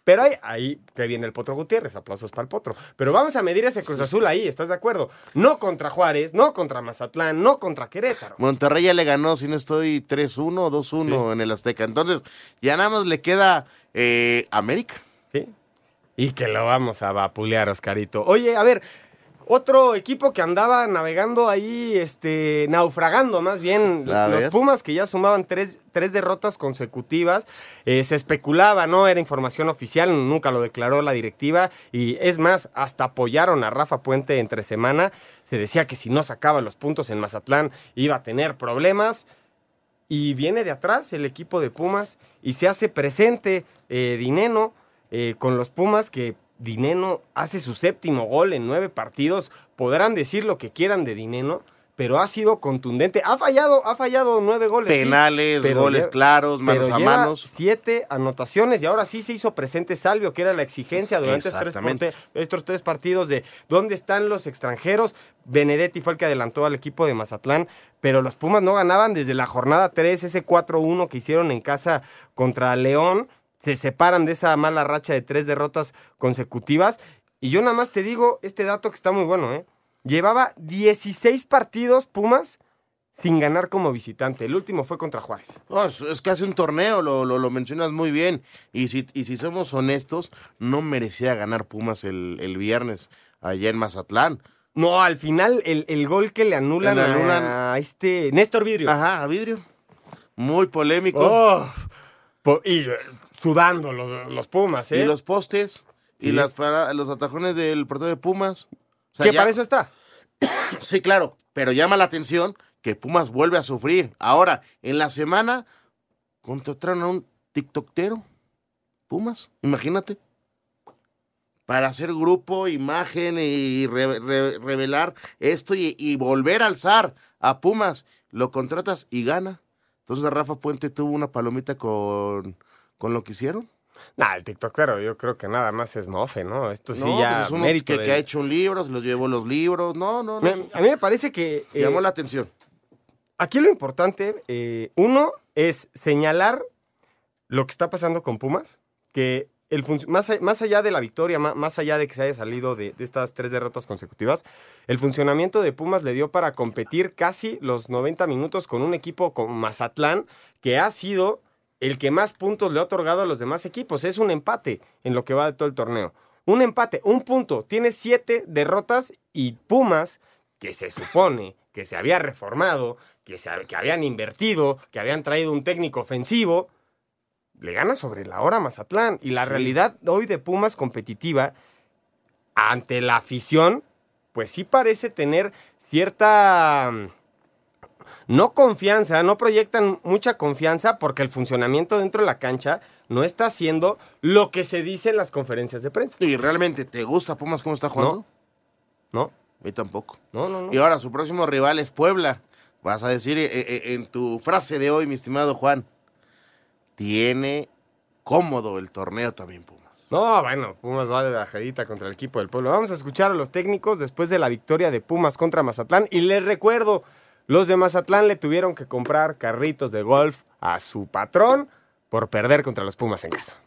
Pero ahí, ahí que viene el Potro Gutiérrez, aplausos para el Potro. Pero vamos a medir ese Cruz Azul ahí, ¿estás de acuerdo? No contra Juárez, no contra Mazatlán, no contra Querétaro.
Monterrey ya le ganó, si no estoy 3-1 o 2-1 en el Azteca. Entonces, ya nada más le queda eh, América.
Sí. Y que lo vamos a vapulear, Oscarito. Oye, a ver, otro equipo que andaba navegando ahí, este, naufragando más bien,
A
los
ver.
Pumas que ya sumaban tres, tres derrotas consecutivas, eh, se especulaba, no era información oficial, nunca lo declaró la directiva y es más, hasta apoyaron a Rafa Puente entre semana, se decía que si no sacaba los puntos en Mazatlán iba a tener problemas. Y viene de atrás el equipo de Pumas y se hace presente eh, Dineno eh, con los Pumas que Dineno hace su séptimo gol en nueve partidos. Podrán decir lo que quieran de Dineno, pero ha sido contundente. Ha fallado, ha fallado nueve goles.
Penales, goles claros, manos
pero
a
lleva
manos.
Siete anotaciones y ahora sí se hizo presente Salvio, que era la exigencia durante estos tres, estos tres partidos de dónde están los extranjeros. Benedetti fue el que adelantó al equipo de Mazatlán, pero los Pumas no ganaban desde la jornada 3, ese 4-1 que hicieron en casa contra León. Se separan de esa mala racha de tres derrotas consecutivas. Y yo nada más te digo este dato que está muy bueno, ¿eh? Llevaba 16 partidos Pumas sin ganar como visitante. El último fue contra Juárez.
No, es, es casi un torneo, lo, lo, lo mencionas muy bien. Y si, y si somos honestos, no merecía ganar Pumas el, el viernes allá en Mazatlán.
No, al final el, el gol que le anulan,
Le
a-
anulan-
a este Néstor Vidrio.
Ajá, a vidrio. Muy polémico.
Oh, po- y sudando los, los Pumas, ¿eh?
Y los postes y
Sí.
las para- los atajones del portero de Pumas. O sea,
que
ya-
para eso está. <coughs>
Sí, claro, pero llama la atención que Pumas vuelve a sufrir. Ahora, en la semana, contrataron a un tiktokero. Pumas, imagínate. Para hacer grupo, imagen y re- re- revelar esto y, y volver a alzar a Pumas. Lo contratas y gana. Entonces Rafa Puente tuvo una palomita con, con lo que hicieron.
Nah, el tiktokero yo creo que nada más es mofe, ¿no? Esto sí
no,
ya
pues es uno
mérito
que,
de-
que ha hecho un libro, se los llevó los libros. No, no, no.
Me- a mí me parece que... eh,
Llamó la atención.
Aquí lo importante, eh, uno, es señalar lo que está pasando con Pumas, que el más, más allá de la victoria, más, allá de que se haya salido de, de estas tres derrotas consecutivas, el funcionamiento de Pumas le dio para competir casi los 90 minutos con un equipo como Mazatlán, que ha sido el que más puntos le ha otorgado a los demás equipos. Es un empate en lo que va de todo el torneo. Un empate, un punto. Tiene siete derrotas y Pumas, que se supone que se había reformado, que, se, que habían invertido, que habían traído un técnico ofensivo, le gana sobre la hora a Mazatlán. Y la
Sí.
realidad hoy de Pumas competitiva, ante la afición, pues sí parece tener cierta no confianza, no proyectan mucha confianza porque el funcionamiento dentro de la cancha no está haciendo lo que se dice en las conferencias de prensa.
¿Y realmente te gusta Pumas cómo está jugando?
No.
A mí tampoco.
No, no, no.
Y ahora su próximo rival es Puebla. Vas a decir eh, eh, en tu frase de hoy, mi estimado Juan, tiene cómodo el torneo también Pumas.
No, bueno, Pumas va de bajadita contra el equipo del pueblo. Vamos a escuchar a los técnicos después de la victoria de Pumas contra Mazatlán. Y les recuerdo, los de Mazatlán le tuvieron que comprar carritos de golf a su patrón por perder contra los Pumas en casa.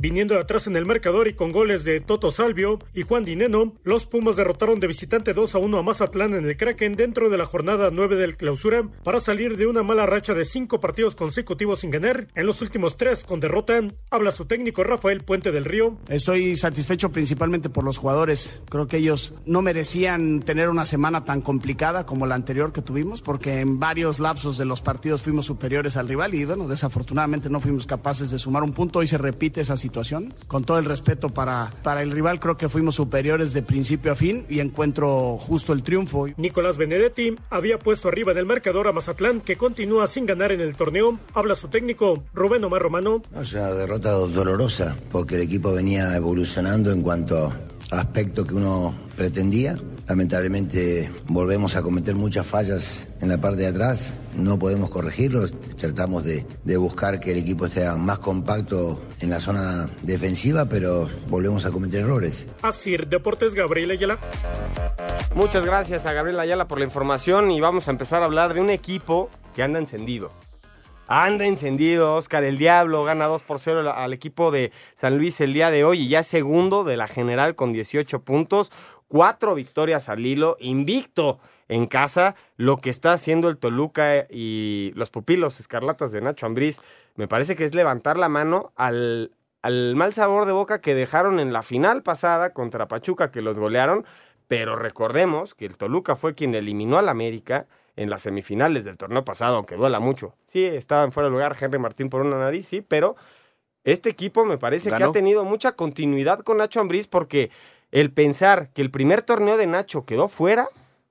Viniendo de atrás en el marcador y con goles de Toto Salvio y Juan Dineno, los Pumas derrotaron de visitante 2 a 1 a Mazatlán en el Kraken dentro de la jornada 9 del clausura para salir de una mala racha de cinco partidos consecutivos sin ganar. En los últimos tres con derrota, habla su técnico Rafael Puente del Río.
Estoy satisfecho principalmente por los jugadores. Creo que ellos no merecían tener una semana tan complicada como la anterior que tuvimos, porque en varios lapsos de los partidos fuimos superiores al rival y bueno, desafortunadamente no fuimos capaces de sumar un punto. Hoy se repite esa situación situación. Con todo el respeto para, para el rival, creo que fuimos superiores de principio a fin y encuentro justo el triunfo.
Nicolás Benedetti había puesto arriba en el marcador a Mazatlán, que continúa sin ganar en el torneo. Habla su técnico, Rubén Omar Romano.
Es una derrota dolorosa, porque el equipo venía evolucionando en cuanto a aspectos que uno pretendía. Lamentablemente volvemos a cometer muchas fallas en la parte de atrás, no podemos corregirlos, tratamos de, de, buscar que el equipo esté más compacto en la zona defensiva, pero volvemos a cometer errores.
Así, Deportes Gabriel Ayala.
Muchas gracias a Gabriel Ayala por la información y vamos a empezar a hablar de un equipo que anda encendido. Anda encendido, Oscar el Diablo gana 2 por 0 al equipo de San Luis el día de hoy y ya segundo de la general con 18 puntos, cuatro victorias al hilo, invicto en casa, lo que está haciendo el Toluca y los pupilos escarlatas de Nacho Ambriz, me parece que es levantar la mano al, al mal sabor de boca que dejaron en la final pasada contra Pachuca, que los golearon, pero recordemos que el Toluca fue quien eliminó al América en las semifinales del torneo pasado, aunque duela mucho. Sí, estaba en fuera de lugar Henry Martín por una nariz, sí, pero este equipo me parece ¿Ganó? que ha tenido mucha continuidad con Nacho Ambriz porque el pensar que el primer torneo de Nacho quedó fuera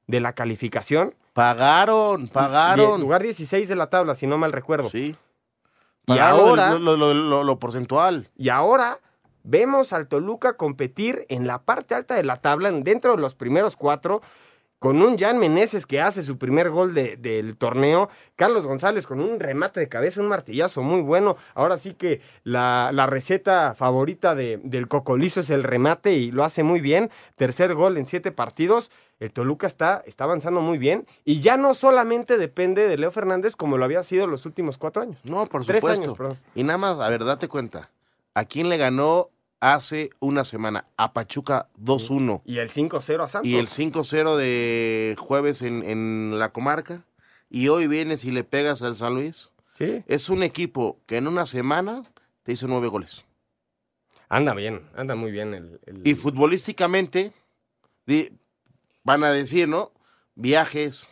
de la calificación.
Pagaron, pagaron.
lugar 16 de la tabla, si no mal recuerdo.
Sí.
Y ahora.
Lo, lo, lo, lo, porcentual.
Y ahora vemos al Toluca competir en la parte alta de la tabla, dentro de los primeros cuatro con un Jan Meneses que hace su primer gol de, del torneo, Carlos González con un remate de cabeza, un martillazo muy bueno. Ahora sí que la, la receta favorita de, del Cocolizo es el remate y lo hace muy bien. Tercer gol en siete partidos. El Toluca está, está avanzando muy bien y ya no solamente depende de Leo Fernández como lo había sido los últimos cuatro años.
No, por
Tres
supuesto.
años,
y nada más, a ver, date cuenta. ¿A quién le ganó hace una semana a Pachuca 2-1.
Y el 5-0 a Santos.
Y el 5-0 de jueves en, en, la comarca. Y hoy vienes y le pegas al San Luis.
Sí.
Es un equipo que en una semana te hizo nueve goles.
Anda bien, anda muy bien. El, el...
Y futbolísticamente van a decir, ¿no? Viajes,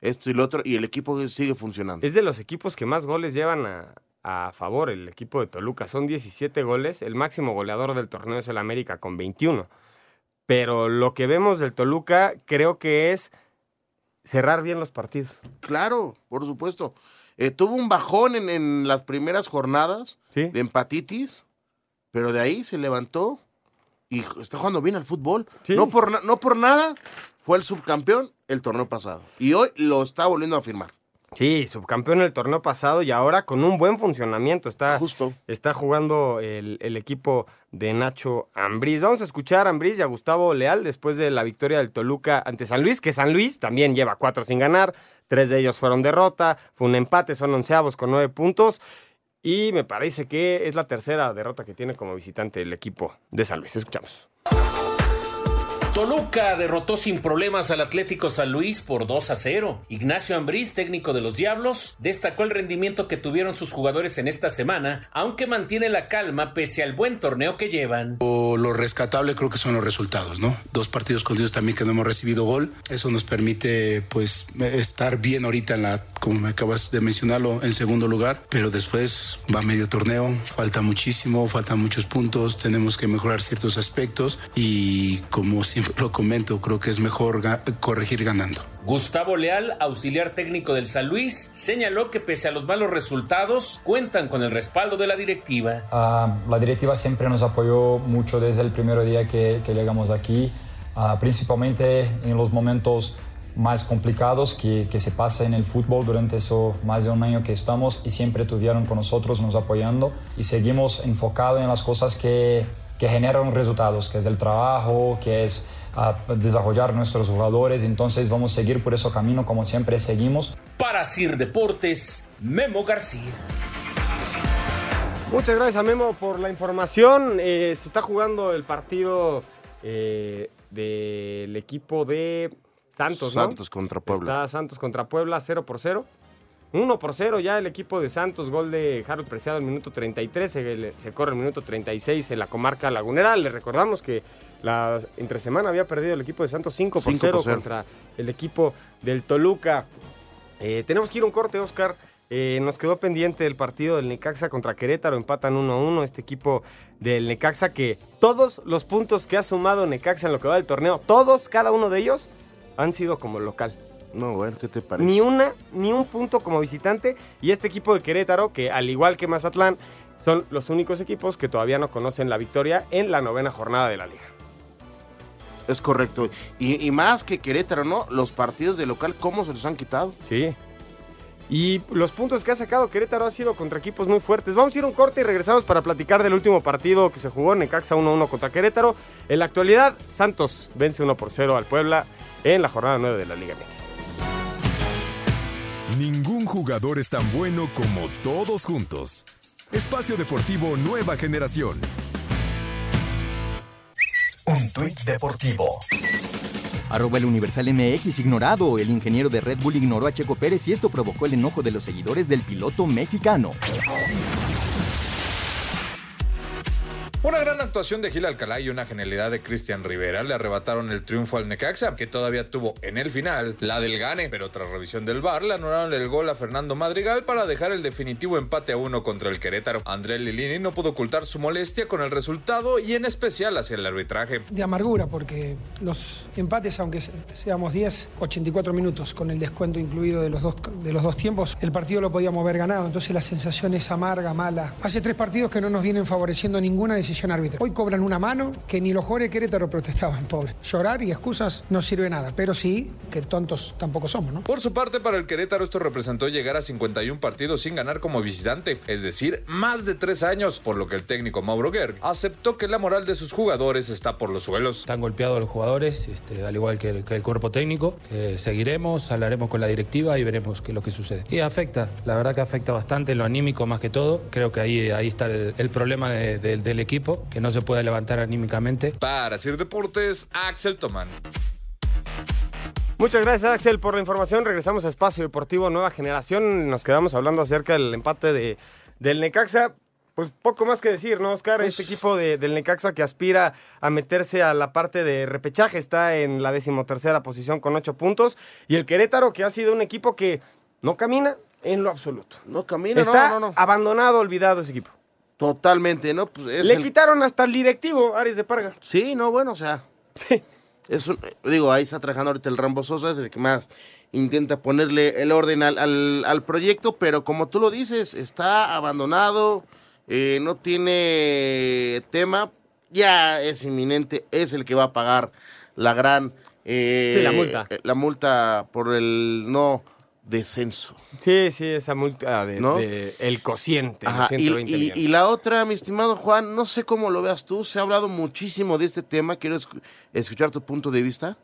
esto y lo otro, y el equipo sigue funcionando.
Es de los equipos que más goles llevan a, a favor el equipo de Toluca. Son 17 goles. El máximo goleador del torneo es el América con 21. Pero lo que vemos del Toluca creo que es cerrar bien los partidos.
Claro, por supuesto. Eh, tuvo un bajón en, en las primeras jornadas
¿Sí?
de empatitis, pero de ahí se levantó y está jugando bien al fútbol.
Sí.
No, por, no por nada fue el subcampeón el torneo pasado. Y hoy lo está volviendo a firmar.
Sí, subcampeón el torneo pasado y ahora con un buen funcionamiento. Está,
Justo.
está jugando el, el equipo de Nacho Ambriz. Vamos a escuchar a Ambriz y a Gustavo Leal después de la victoria del Toluca ante San Luis, que San Luis también lleva cuatro sin ganar. Tres de ellos fueron derrota, fue un empate, son onceavos con nueve puntos. Y me parece que es la tercera derrota que tiene como visitante el equipo de San Luis. Escuchamos.
Toluca derrotó sin problemas al Atlético San Luis por 2 a 0. Ignacio Ambriz, técnico de los Diablos, destacó el rendimiento que tuvieron sus jugadores en esta semana, aunque mantiene la calma pese al buen torneo que llevan.
O lo rescatable creo que son los resultados, ¿no? Dos partidos con Dios también que no hemos recibido gol. Eso nos permite pues estar bien ahorita en la, como me acabas de mencionarlo, en segundo lugar, pero después va medio torneo, falta muchísimo, faltan muchos puntos, tenemos que mejorar ciertos aspectos y como siempre lo comento, creo que es mejor ga- corregir ganando.
Gustavo Leal, auxiliar técnico del San Luis, señaló que pese a los malos resultados, cuentan con el respaldo de la directiva.
Ah, la directiva siempre nos apoyó mucho desde el primer día que, que llegamos aquí, ah, principalmente en los momentos más complicados que, que se pasa en el fútbol durante eso más de un año que estamos y siempre estuvieron con nosotros, nos apoyando y seguimos enfocados en las cosas que, que generan resultados, que es el trabajo, que es ah, desarrollar nuestros jugadores, entonces vamos a seguir por ese camino como siempre seguimos.
Para Sir Deportes, Memo García.
Muchas gracias a Memo por la información. Eh, se está jugando el partido eh, del equipo de Santos, ¿no?
Santos contra Puebla.
Está Santos contra Puebla 0 por 0. 1 por 0 ya el equipo de Santos, gol de Harold Preciado el minuto 33, se, se corre el minuto 36 en la comarca lagunera. Le recordamos que la entre semana había perdido el equipo de Santos 5 por
5
0
por 0.
contra el equipo del Toluca. Eh, tenemos que ir a un corte, Oscar. Eh, nos quedó pendiente el partido del Necaxa contra Querétaro, empatan 1-1 este equipo del Necaxa que todos los puntos que ha sumado Necaxa en lo que va del torneo, todos, cada uno de ellos, han sido como local.
No, bueno, ¿qué te parece?
Ni una, ni un punto como visitante. Y este equipo de Querétaro, que al igual que Mazatlán, son los únicos equipos que todavía no conocen la victoria en la novena jornada de la liga.
Es correcto. Y, y más que Querétaro, ¿no? Los partidos de local, ¿cómo se los han quitado?
Sí. Y los puntos que ha sacado Querétaro ha sido contra equipos muy fuertes. Vamos a ir a un corte y regresamos para platicar del último partido que se jugó en Necaxa 1-1 contra Querétaro. En la actualidad, Santos vence 1 por 0 al Puebla en la jornada 9 de la Liga MX.
Ningún jugador es tan bueno como todos juntos. Espacio Deportivo Nueva Generación.
Un tuit deportivo.
Arroba el Universal MX ignorado. El ingeniero de Red Bull ignoró a Checo Pérez y esto provocó el enojo de los seguidores del piloto mexicano.
Una gran actuación de Gil Alcalá y una genialidad de Cristian Rivera le arrebataron el triunfo al Necaxa, que todavía tuvo en el final la del Gane, pero tras revisión del VAR le anularon el gol a Fernando Madrigal para dejar el definitivo empate a uno contra el Querétaro. André Lilini no pudo ocultar su molestia con el resultado y en especial hacia el arbitraje.
de amargura, porque los empates, aunque se- seamos 10, 84 minutos con el descuento incluido de los, dos, de los dos tiempos, el partido lo podíamos haber ganado. Entonces la sensación es amarga, mala. Hace tres partidos que no nos vienen favoreciendo ninguna decisión árbitra. Hoy cobran una mano que ni los jugadores de Querétaro protestaban, pobre. Llorar y excusas no sirve nada, pero sí que tontos tampoco somos, ¿no?
Por su parte, para el Querétaro esto representó llegar a 51 partidos sin ganar como visitante, es decir, más de tres años, por lo que el técnico Mauro Gerg aceptó que la moral de sus jugadores está por los suelos.
Están golpeados los jugadores, este, al igual que el, que el cuerpo técnico. Eh, seguiremos, hablaremos con la directiva y veremos qué es lo que sucede. Y afecta, la verdad que afecta bastante en lo anímico más que todo. Creo que ahí, ahí está el, el problema de- de- del equipo, que no se puede levantar anímicamente.
Para Sir Deportes, Axel Tomán.
Muchas gracias Axel por la información. Regresamos a Espacio Deportivo Nueva Generación. Nos quedamos hablando acerca del empate de, del Necaxa. Pues poco más que decir, ¿no, Oscar? Este equipo de- del Necaxa que aspira a meterse a la parte de repechaje está en la decimotercera posición con ocho puntos. Y el Querétaro que ha sido un equipo que no camina en lo absoluto.
No camina,
Está
no, no, no.
abandonado, olvidado ese equipo.
Totalmente, ¿no? Pues es
Le
el-
quitaron hasta el directivo, Ares de Parga.
Sí, no, bueno, o sea. Es un- digo, ahí está trabajando ahorita el Rambo Sosa, es el que más intenta ponerle el orden al, al- al proyecto, pero como tú lo dices, está abandonado, eh, no tiene tema, ya es inminente, es el que va a pagar la gran... eh,
Sí, la multa.
eh, La multa por el no descenso.
Sí, sí, esa multa de,
¿No?
de el cociente.
Ajá, y,
120
y- y la otra, mi estimado Juan, no sé cómo lo veas tú, se ha hablado muchísimo de este tema, quiero escu- escuchar tu punto de vista.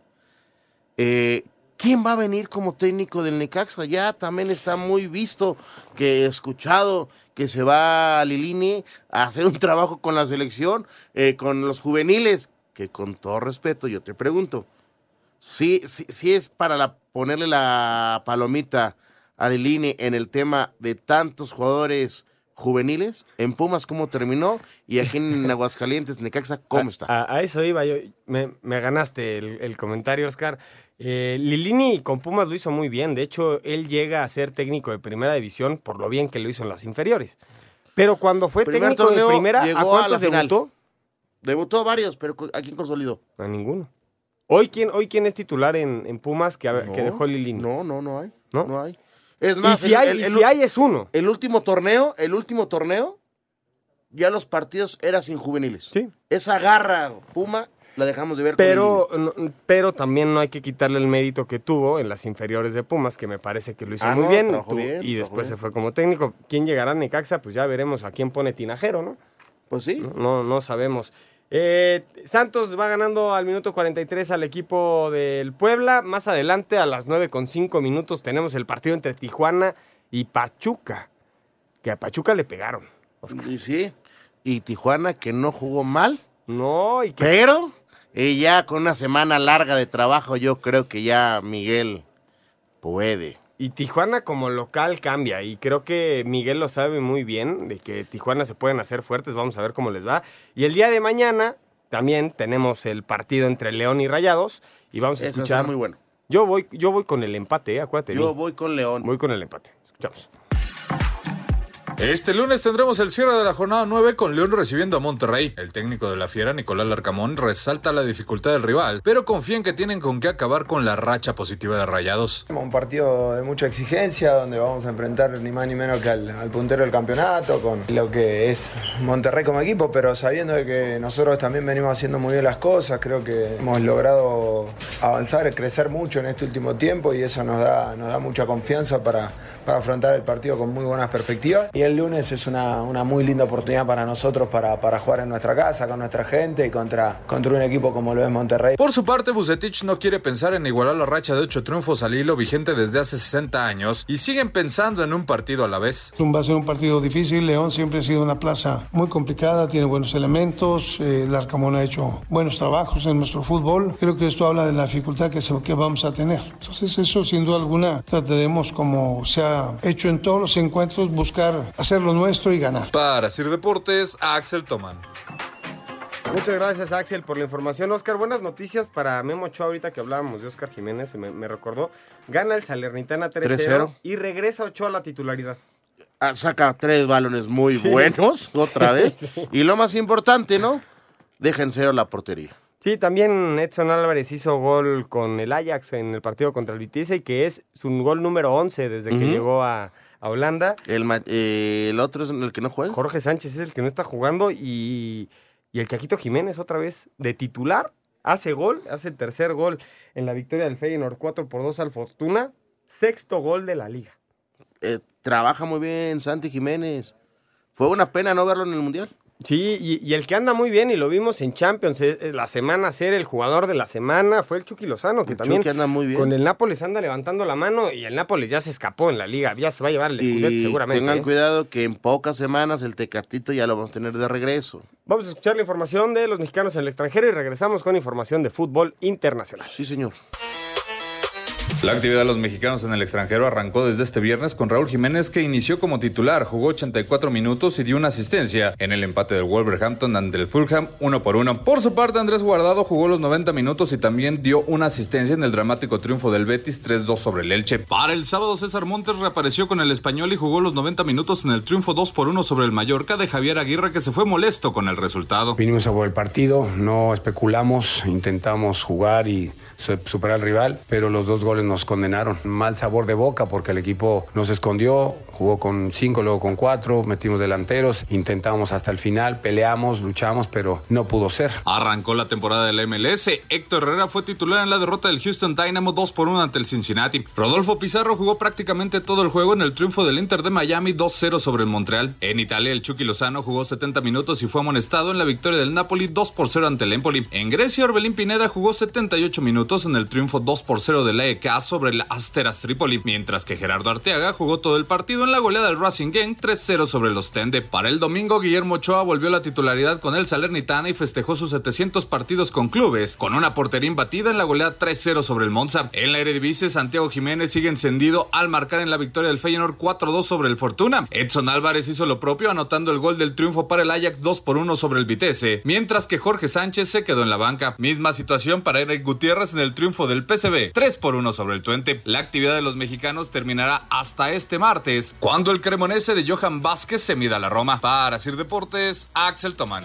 Eh, ¿Quién va a venir como técnico del Necaxa? Ya también está muy visto que escuchado que se va a Lilini a hacer un trabajo con la selección, eh, con los juveniles, que con todo respeto yo te pregunto, si, si, si es para la- ponerle la palomita a Lilini en el tema de tantos jugadores juveniles, en Pumas cómo terminó y aquí en <laughs> Aguascalientes, Necaxa, ¿cómo está?
A, a eso iba yo. Me, me ganaste el, el comentario, Oscar. Eh, Lilini con Pumas lo hizo muy bien. De hecho, él llega a ser técnico de primera división por lo bien que lo hizo en las inferiores. Pero cuando fue
Primer
técnico de primera, ¿a
llegó a
cuántos
la final.
debutó?
Debutó a varios, pero ¿a quién consolidó?
A ninguno. Hoy, ¿quién, hoy quién es titular en, en Pumas que, que dejó Lilini?
No, no, no hay.
¿No?
No hay. Es más,
y si, hay, y si hay es uno.
El último torneo, el último torneo, ya los partidos eran sin juveniles.
Sí.
Esa garra Puma la dejamos de ver.
Pero, no, pero también no hay que quitarle el mérito que tuvo en las inferiores de Pumas, que me parece que lo hizo
Ah,
muy
no,
bien, Y después
bien.
se fue como técnico. ¿Quién llegará a Necaxa? Pues ya veremos a quién pone Tinajero, ¿no?
Pues sí.
No, no sabemos. Eh, Santos va ganando al minuto 43 al equipo del Puebla. Más adelante, a las 9 con 5 minutos, tenemos el partido entre Tijuana y Pachuca. Que a Pachuca le pegaron.
Y sí. Y Tijuana que no jugó mal.
No, y que...
Pero eh, ya con una semana larga de trabajo, yo creo que ya Miguel puede.
Y Tijuana como local cambia y creo que Miguel lo sabe muy bien de que Tijuana se pueden hacer fuertes, vamos a ver cómo les va. Y el día de mañana también tenemos el partido entre León y Rayados y vamos a
Eso
escuchar.
muy bueno.
Yo voy, yo voy con el empate, ¿eh? acuérdate.
Yo voy con León.
Voy con el empate. Escuchamos.
Este lunes tendremos el cierre de la jornada 9 con León recibiendo a Monterrey. El técnico de la Fiera, Nicolás Larcamón, resalta la dificultad del rival, pero confía en que tienen con qué acabar con la racha positiva de Rayados.
Un partido de mucha exigencia donde vamos a enfrentar ni más ni menos que al, puntero del campeonato, con lo que es Monterrey como equipo, pero sabiendo de que nosotros también venimos haciendo muy bien las cosas, creo que hemos logrado avanzar, crecer mucho en este último tiempo y eso nos da mucha confianza para, para afrontar el partido con muy buenas perspectivas. Y el lunes es una, una muy linda oportunidad para nosotros para, para jugar en nuestra casa, con nuestra gente y contra, contra un equipo como lo es Monterrey.
Por su parte, Bucetich no quiere pensar en igualar la racha de ocho triunfos al hilo vigente desde hace 60 años y siguen pensando en un partido a la vez.
Va a ser un partido difícil. León siempre ha sido una plaza muy complicada, tiene buenos elementos. Eh, el Arcamón ha hecho buenos trabajos en nuestro fútbol. Creo que esto habla de la dificultad que, se- que vamos a tener. Entonces, eso sin duda alguna trataremos, como se ha hecho en todos los encuentros, buscar hacer lo nuestro y ganar.
Para Sir Deportes, Axel Toman.
Muchas gracias, Axel, por la información. Oscar, buenas noticias para Memo Ochoa. Ahorita que hablábamos de Oscar Jiménez, se me, me recordó. Gana el Salernitana 3-0
3-0.
y regresa Ochoa a la titularidad.
Ah, saca tres balones muy
Sí.
buenos otra <laughs> vez. Y lo más importante, ¿no? Deja en cero la portería.
Sí, también Edson Álvarez hizo gol con el Ajax en el partido contra el Vitesse, y que es su gol número 11 desde que llegó a, a Holanda.
El, eh, el otro es el que no juega.
Jorge Sánchez es el que no está jugando y, y el Chaquito Jiménez otra vez de titular hace gol, hace el tercer gol en la victoria del Feyenoord 4 por 2 al Fortuna, sexto gol de la liga.
Eh, trabaja muy bien Santi Jiménez. Fue una pena no verlo en el Mundial.
Sí, y, y el que anda muy bien y lo vimos en Champions eh, eh, la semana ser el jugador de la semana fue el Chucky Lozano, que
El
también
Chucky anda muy bien.
con el Nápoles anda levantando la mano y el Nápoles ya se escapó en la liga, ya se va a llevar el Scudetto
Y
seguramente.
tengan
¿eh?
cuidado que en pocas semanas el Tecatito ya lo vamos a tener de regreso.
Vamos a escuchar la información de los mexicanos en el extranjero y regresamos con información de fútbol internacional.
Sí, señor.
La actividad de los mexicanos en el extranjero arrancó desde este viernes con Raúl Jiménez que inició como titular, jugó 84 minutos y dio una asistencia en el empate del Wolverhampton ante el Fulham uno por uno. Por su parte, Andrés Guardado jugó los 90 minutos y también dio una asistencia en el dramático triunfo del Betis 3-2 sobre el Elche. Para el sábado, César Montes reapareció con el español y jugó los 90 minutos en el triunfo 2 por 1 sobre el Mallorca de Javier Aguirre que se fue molesto con el resultado.
Vinimos a por el partido, no especulamos, intentamos jugar y superar al rival, pero los dos goles nos condenaron. Mal sabor de boca porque el equipo nos escondió, jugó con cinco, luego con cuatro, metimos delanteros, intentamos hasta el final, peleamos, luchamos, pero no pudo ser.
Arrancó la temporada del MLS. Héctor Herrera fue titular en la derrota del Houston Dynamo 2 por 1 ante el Cincinnati. Rodolfo Pizarro jugó prácticamente todo el juego en el triunfo del Inter de Miami 2-0 sobre el Montreal. En Italia, el Chucky Lozano jugó 70 minutos y fue amonestado en la victoria del Napoli 2 por 0 ante el Empoli. En Grecia, Orbelín Pineda jugó 78 minutos en el triunfo 2 por 0 del AEK sobre el Asteras Tripoli, mientras que Gerardo Arteaga jugó todo el partido en la goleada del Racing Gang 3-0 sobre los Tende. Para el domingo, Guillermo Ochoa volvió a la titularidad con el Salernitana y festejó sus 700 partidos con clubes, con una portería imbatida en la goleada 3-0 sobre el Monza. En la Eredivisie, Santiago Jiménez sigue encendido al marcar en la victoria del Feyenoord 4-2 sobre el Fortuna. Edson Álvarez hizo lo propio anotando el gol del triunfo para el Ajax 2 por 1 sobre el Vitesse, mientras que Jorge Sánchez se quedó en la banca. Misma situación para Eric Gutiérrez en el triunfo del PSV 3 por 1 sobre el Twente. La actividad de los mexicanos terminará hasta este martes, cuando el cremonese de Johan Vázquez se mida a la Roma. Para Sir Deportes, Axel Tomán.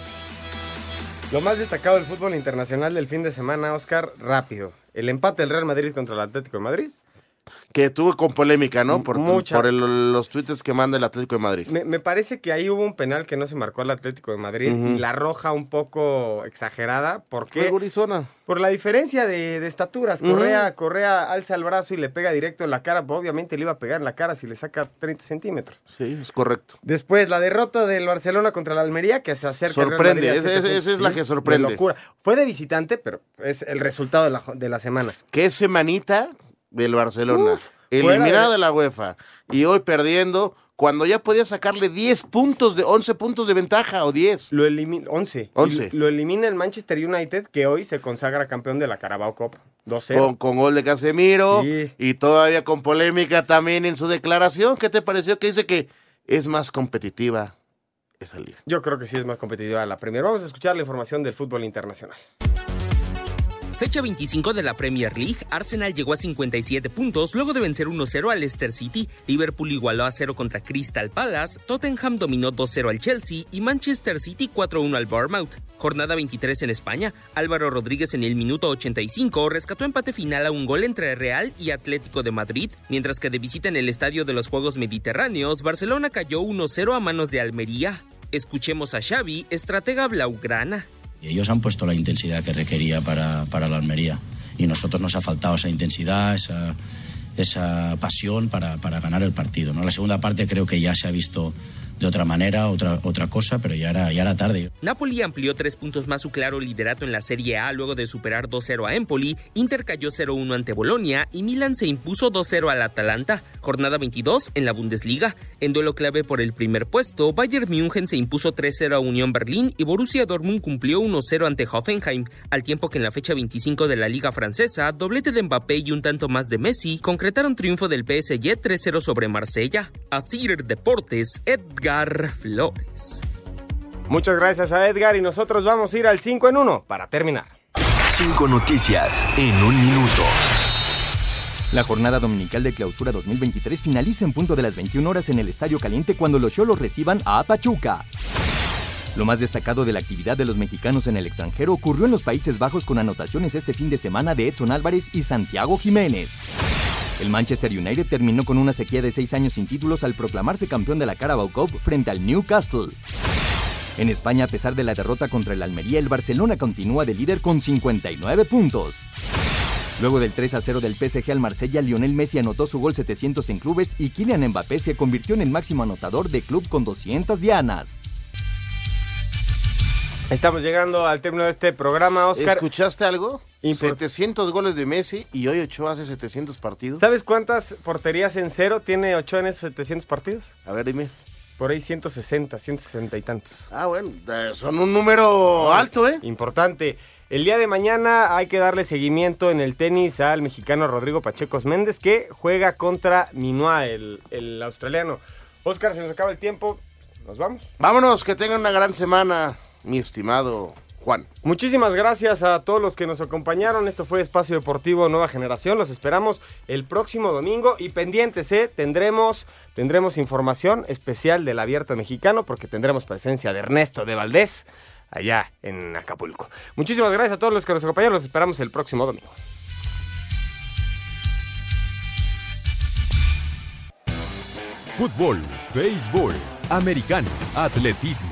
Lo más destacado del fútbol internacional del fin de semana, Oscar, rápido. El empate del Real Madrid contra el Atlético de Madrid.
Que tuvo con polémica, ¿no? Por,
Mucha.
por el- los tweets que manda el Atlético de Madrid.
Me, me parece que ahí hubo un penal que no se marcó al Atlético de Madrid y la roja un poco exagerada. ¿Por qué?
Fue gurizona.
Por la diferencia de, de estaturas. Correa, Correa alza el brazo y le pega directo en la cara. Pues, obviamente le iba a pegar en la cara si le saca 30 centímetros.
Sí, es correcto.
Después, la derrota del Barcelona contra el Almería, que se acerca
Sorprende, esa es la que sorprende.
de locura. Fue de visitante, pero es el resultado la, de la semana.
Qué semanita del Barcelona.
Uf, fuera
eliminado
de-
de la UEFA. Y hoy perdiendo cuando ya podía sacarle 10 puntos de 11 puntos de ventaja o 10.
Lo elimina 11.
11.
Y Lo elimina el Manchester United, que hoy se consagra campeón de la Carabao Cup. 2-0.
Con, con gol de Casemiro
Sí.
y todavía con polémica también en su declaración. ¿Qué te pareció? Que dice que es más competitiva esa liga.
Yo creo que sí es más competitiva la primera. Vamos a escuchar la información del fútbol internacional.
Fecha 25 de la Premier League, Arsenal llegó a 57 puntos luego de vencer 1-0 al Leicester City, Liverpool igualó a 0 contra Crystal Palace, Tottenham dominó 2-0 al Chelsea y Manchester City 4-1 al Bournemouth. Jornada 23 en España, Álvaro Rodríguez en el minuto 85 rescató empate final a un gol entre Real y Atlético de Madrid, mientras que de visita en el Estadio de los Juegos Mediterráneos, Barcelona cayó 1-0 a manos de Almería. Escuchemos a Xavi, estratega blaugrana.
Y ellos han puesto la intensidad que requería para, para la Almería. Y nosotros nos ha faltado esa intensidad, esa, esa pasión para, para ganar el partido. ¿no? La segunda parte creo que ya se ha visto de otra manera, otra, otra cosa, pero ya era, ya era tarde.
Napoli amplió tres puntos más su claro liderato en la Serie A luego de superar 2-0 a Empoli, Inter cayó 0-1 ante Bolonia y Milan se impuso 2-0 al Atalanta. Jornada 22 en la Bundesliga. En duelo clave por el primer puesto, Bayern München se impuso 3-0 a Unión Berlín y Borussia Dortmund cumplió 1-0 ante Hoffenheim, al tiempo que en la fecha 25 de la Liga Francesa, doblete de Mbappé y un tanto más de Messi concretaron triunfo del PSG 3-0 sobre Marsella. Asir Deportes, Edgar Flores.
Muchas gracias a Edgar y nosotros vamos a ir al 5 en 1 para terminar.
Cinco noticias en un minuto.
La jornada dominical de clausura 2023 finaliza en punto de las 21 horas en el Estadio Caliente cuando los Cholos reciban a Pachuca. Lo más destacado de la actividad de los mexicanos en el extranjero ocurrió en los Países Bajos con anotaciones este fin de semana de Edson Álvarez y Santiago Jiménez. El Manchester United terminó con una sequía de seis años sin títulos al proclamarse campeón de la Carabao Cup frente al Newcastle. En España, a pesar de la derrota contra el Almería, el Barcelona continúa de líder con 59 puntos. Luego del 3 a 0 del PSG al Marsella, Lionel Messi anotó su gol 700 en clubes y Kylian Mbappé se convirtió en el máximo anotador de club con 200 dianas.
Estamos llegando al término de este programa, Oscar.
¿Escuchaste algo?
Impor-
700 goles de Messi y hoy Ochoa hace 700 partidos.
¿Sabes cuántas porterías en cero tiene Ochoa en esos 700 partidos?
A ver, dime.
Por ahí 160, 160 y tantos.
Ah, bueno, eh, son un número alto, ¿eh?
Importante. El día de mañana hay que darle seguimiento en el tenis al mexicano Rodrigo Pachecos Méndez, que juega contra Minua, el, el australiano. Oscar, se nos acaba el tiempo. Nos vamos.
Vámonos, que tengan una gran semana, mi estimado Juan.
Muchísimas gracias a todos los que nos acompañaron. Esto fue Espacio Deportivo Nueva Generación. Los esperamos el próximo domingo y pendientes, ¿eh? Tendremos, tendremos información especial del Abierto Mexicano porque tendremos presencia de Ernesto de Valdés allá en Acapulco. Muchísimas gracias a todos los que nos acompañaron. Los esperamos el próximo domingo.
Fútbol, béisbol, americano, atletismo,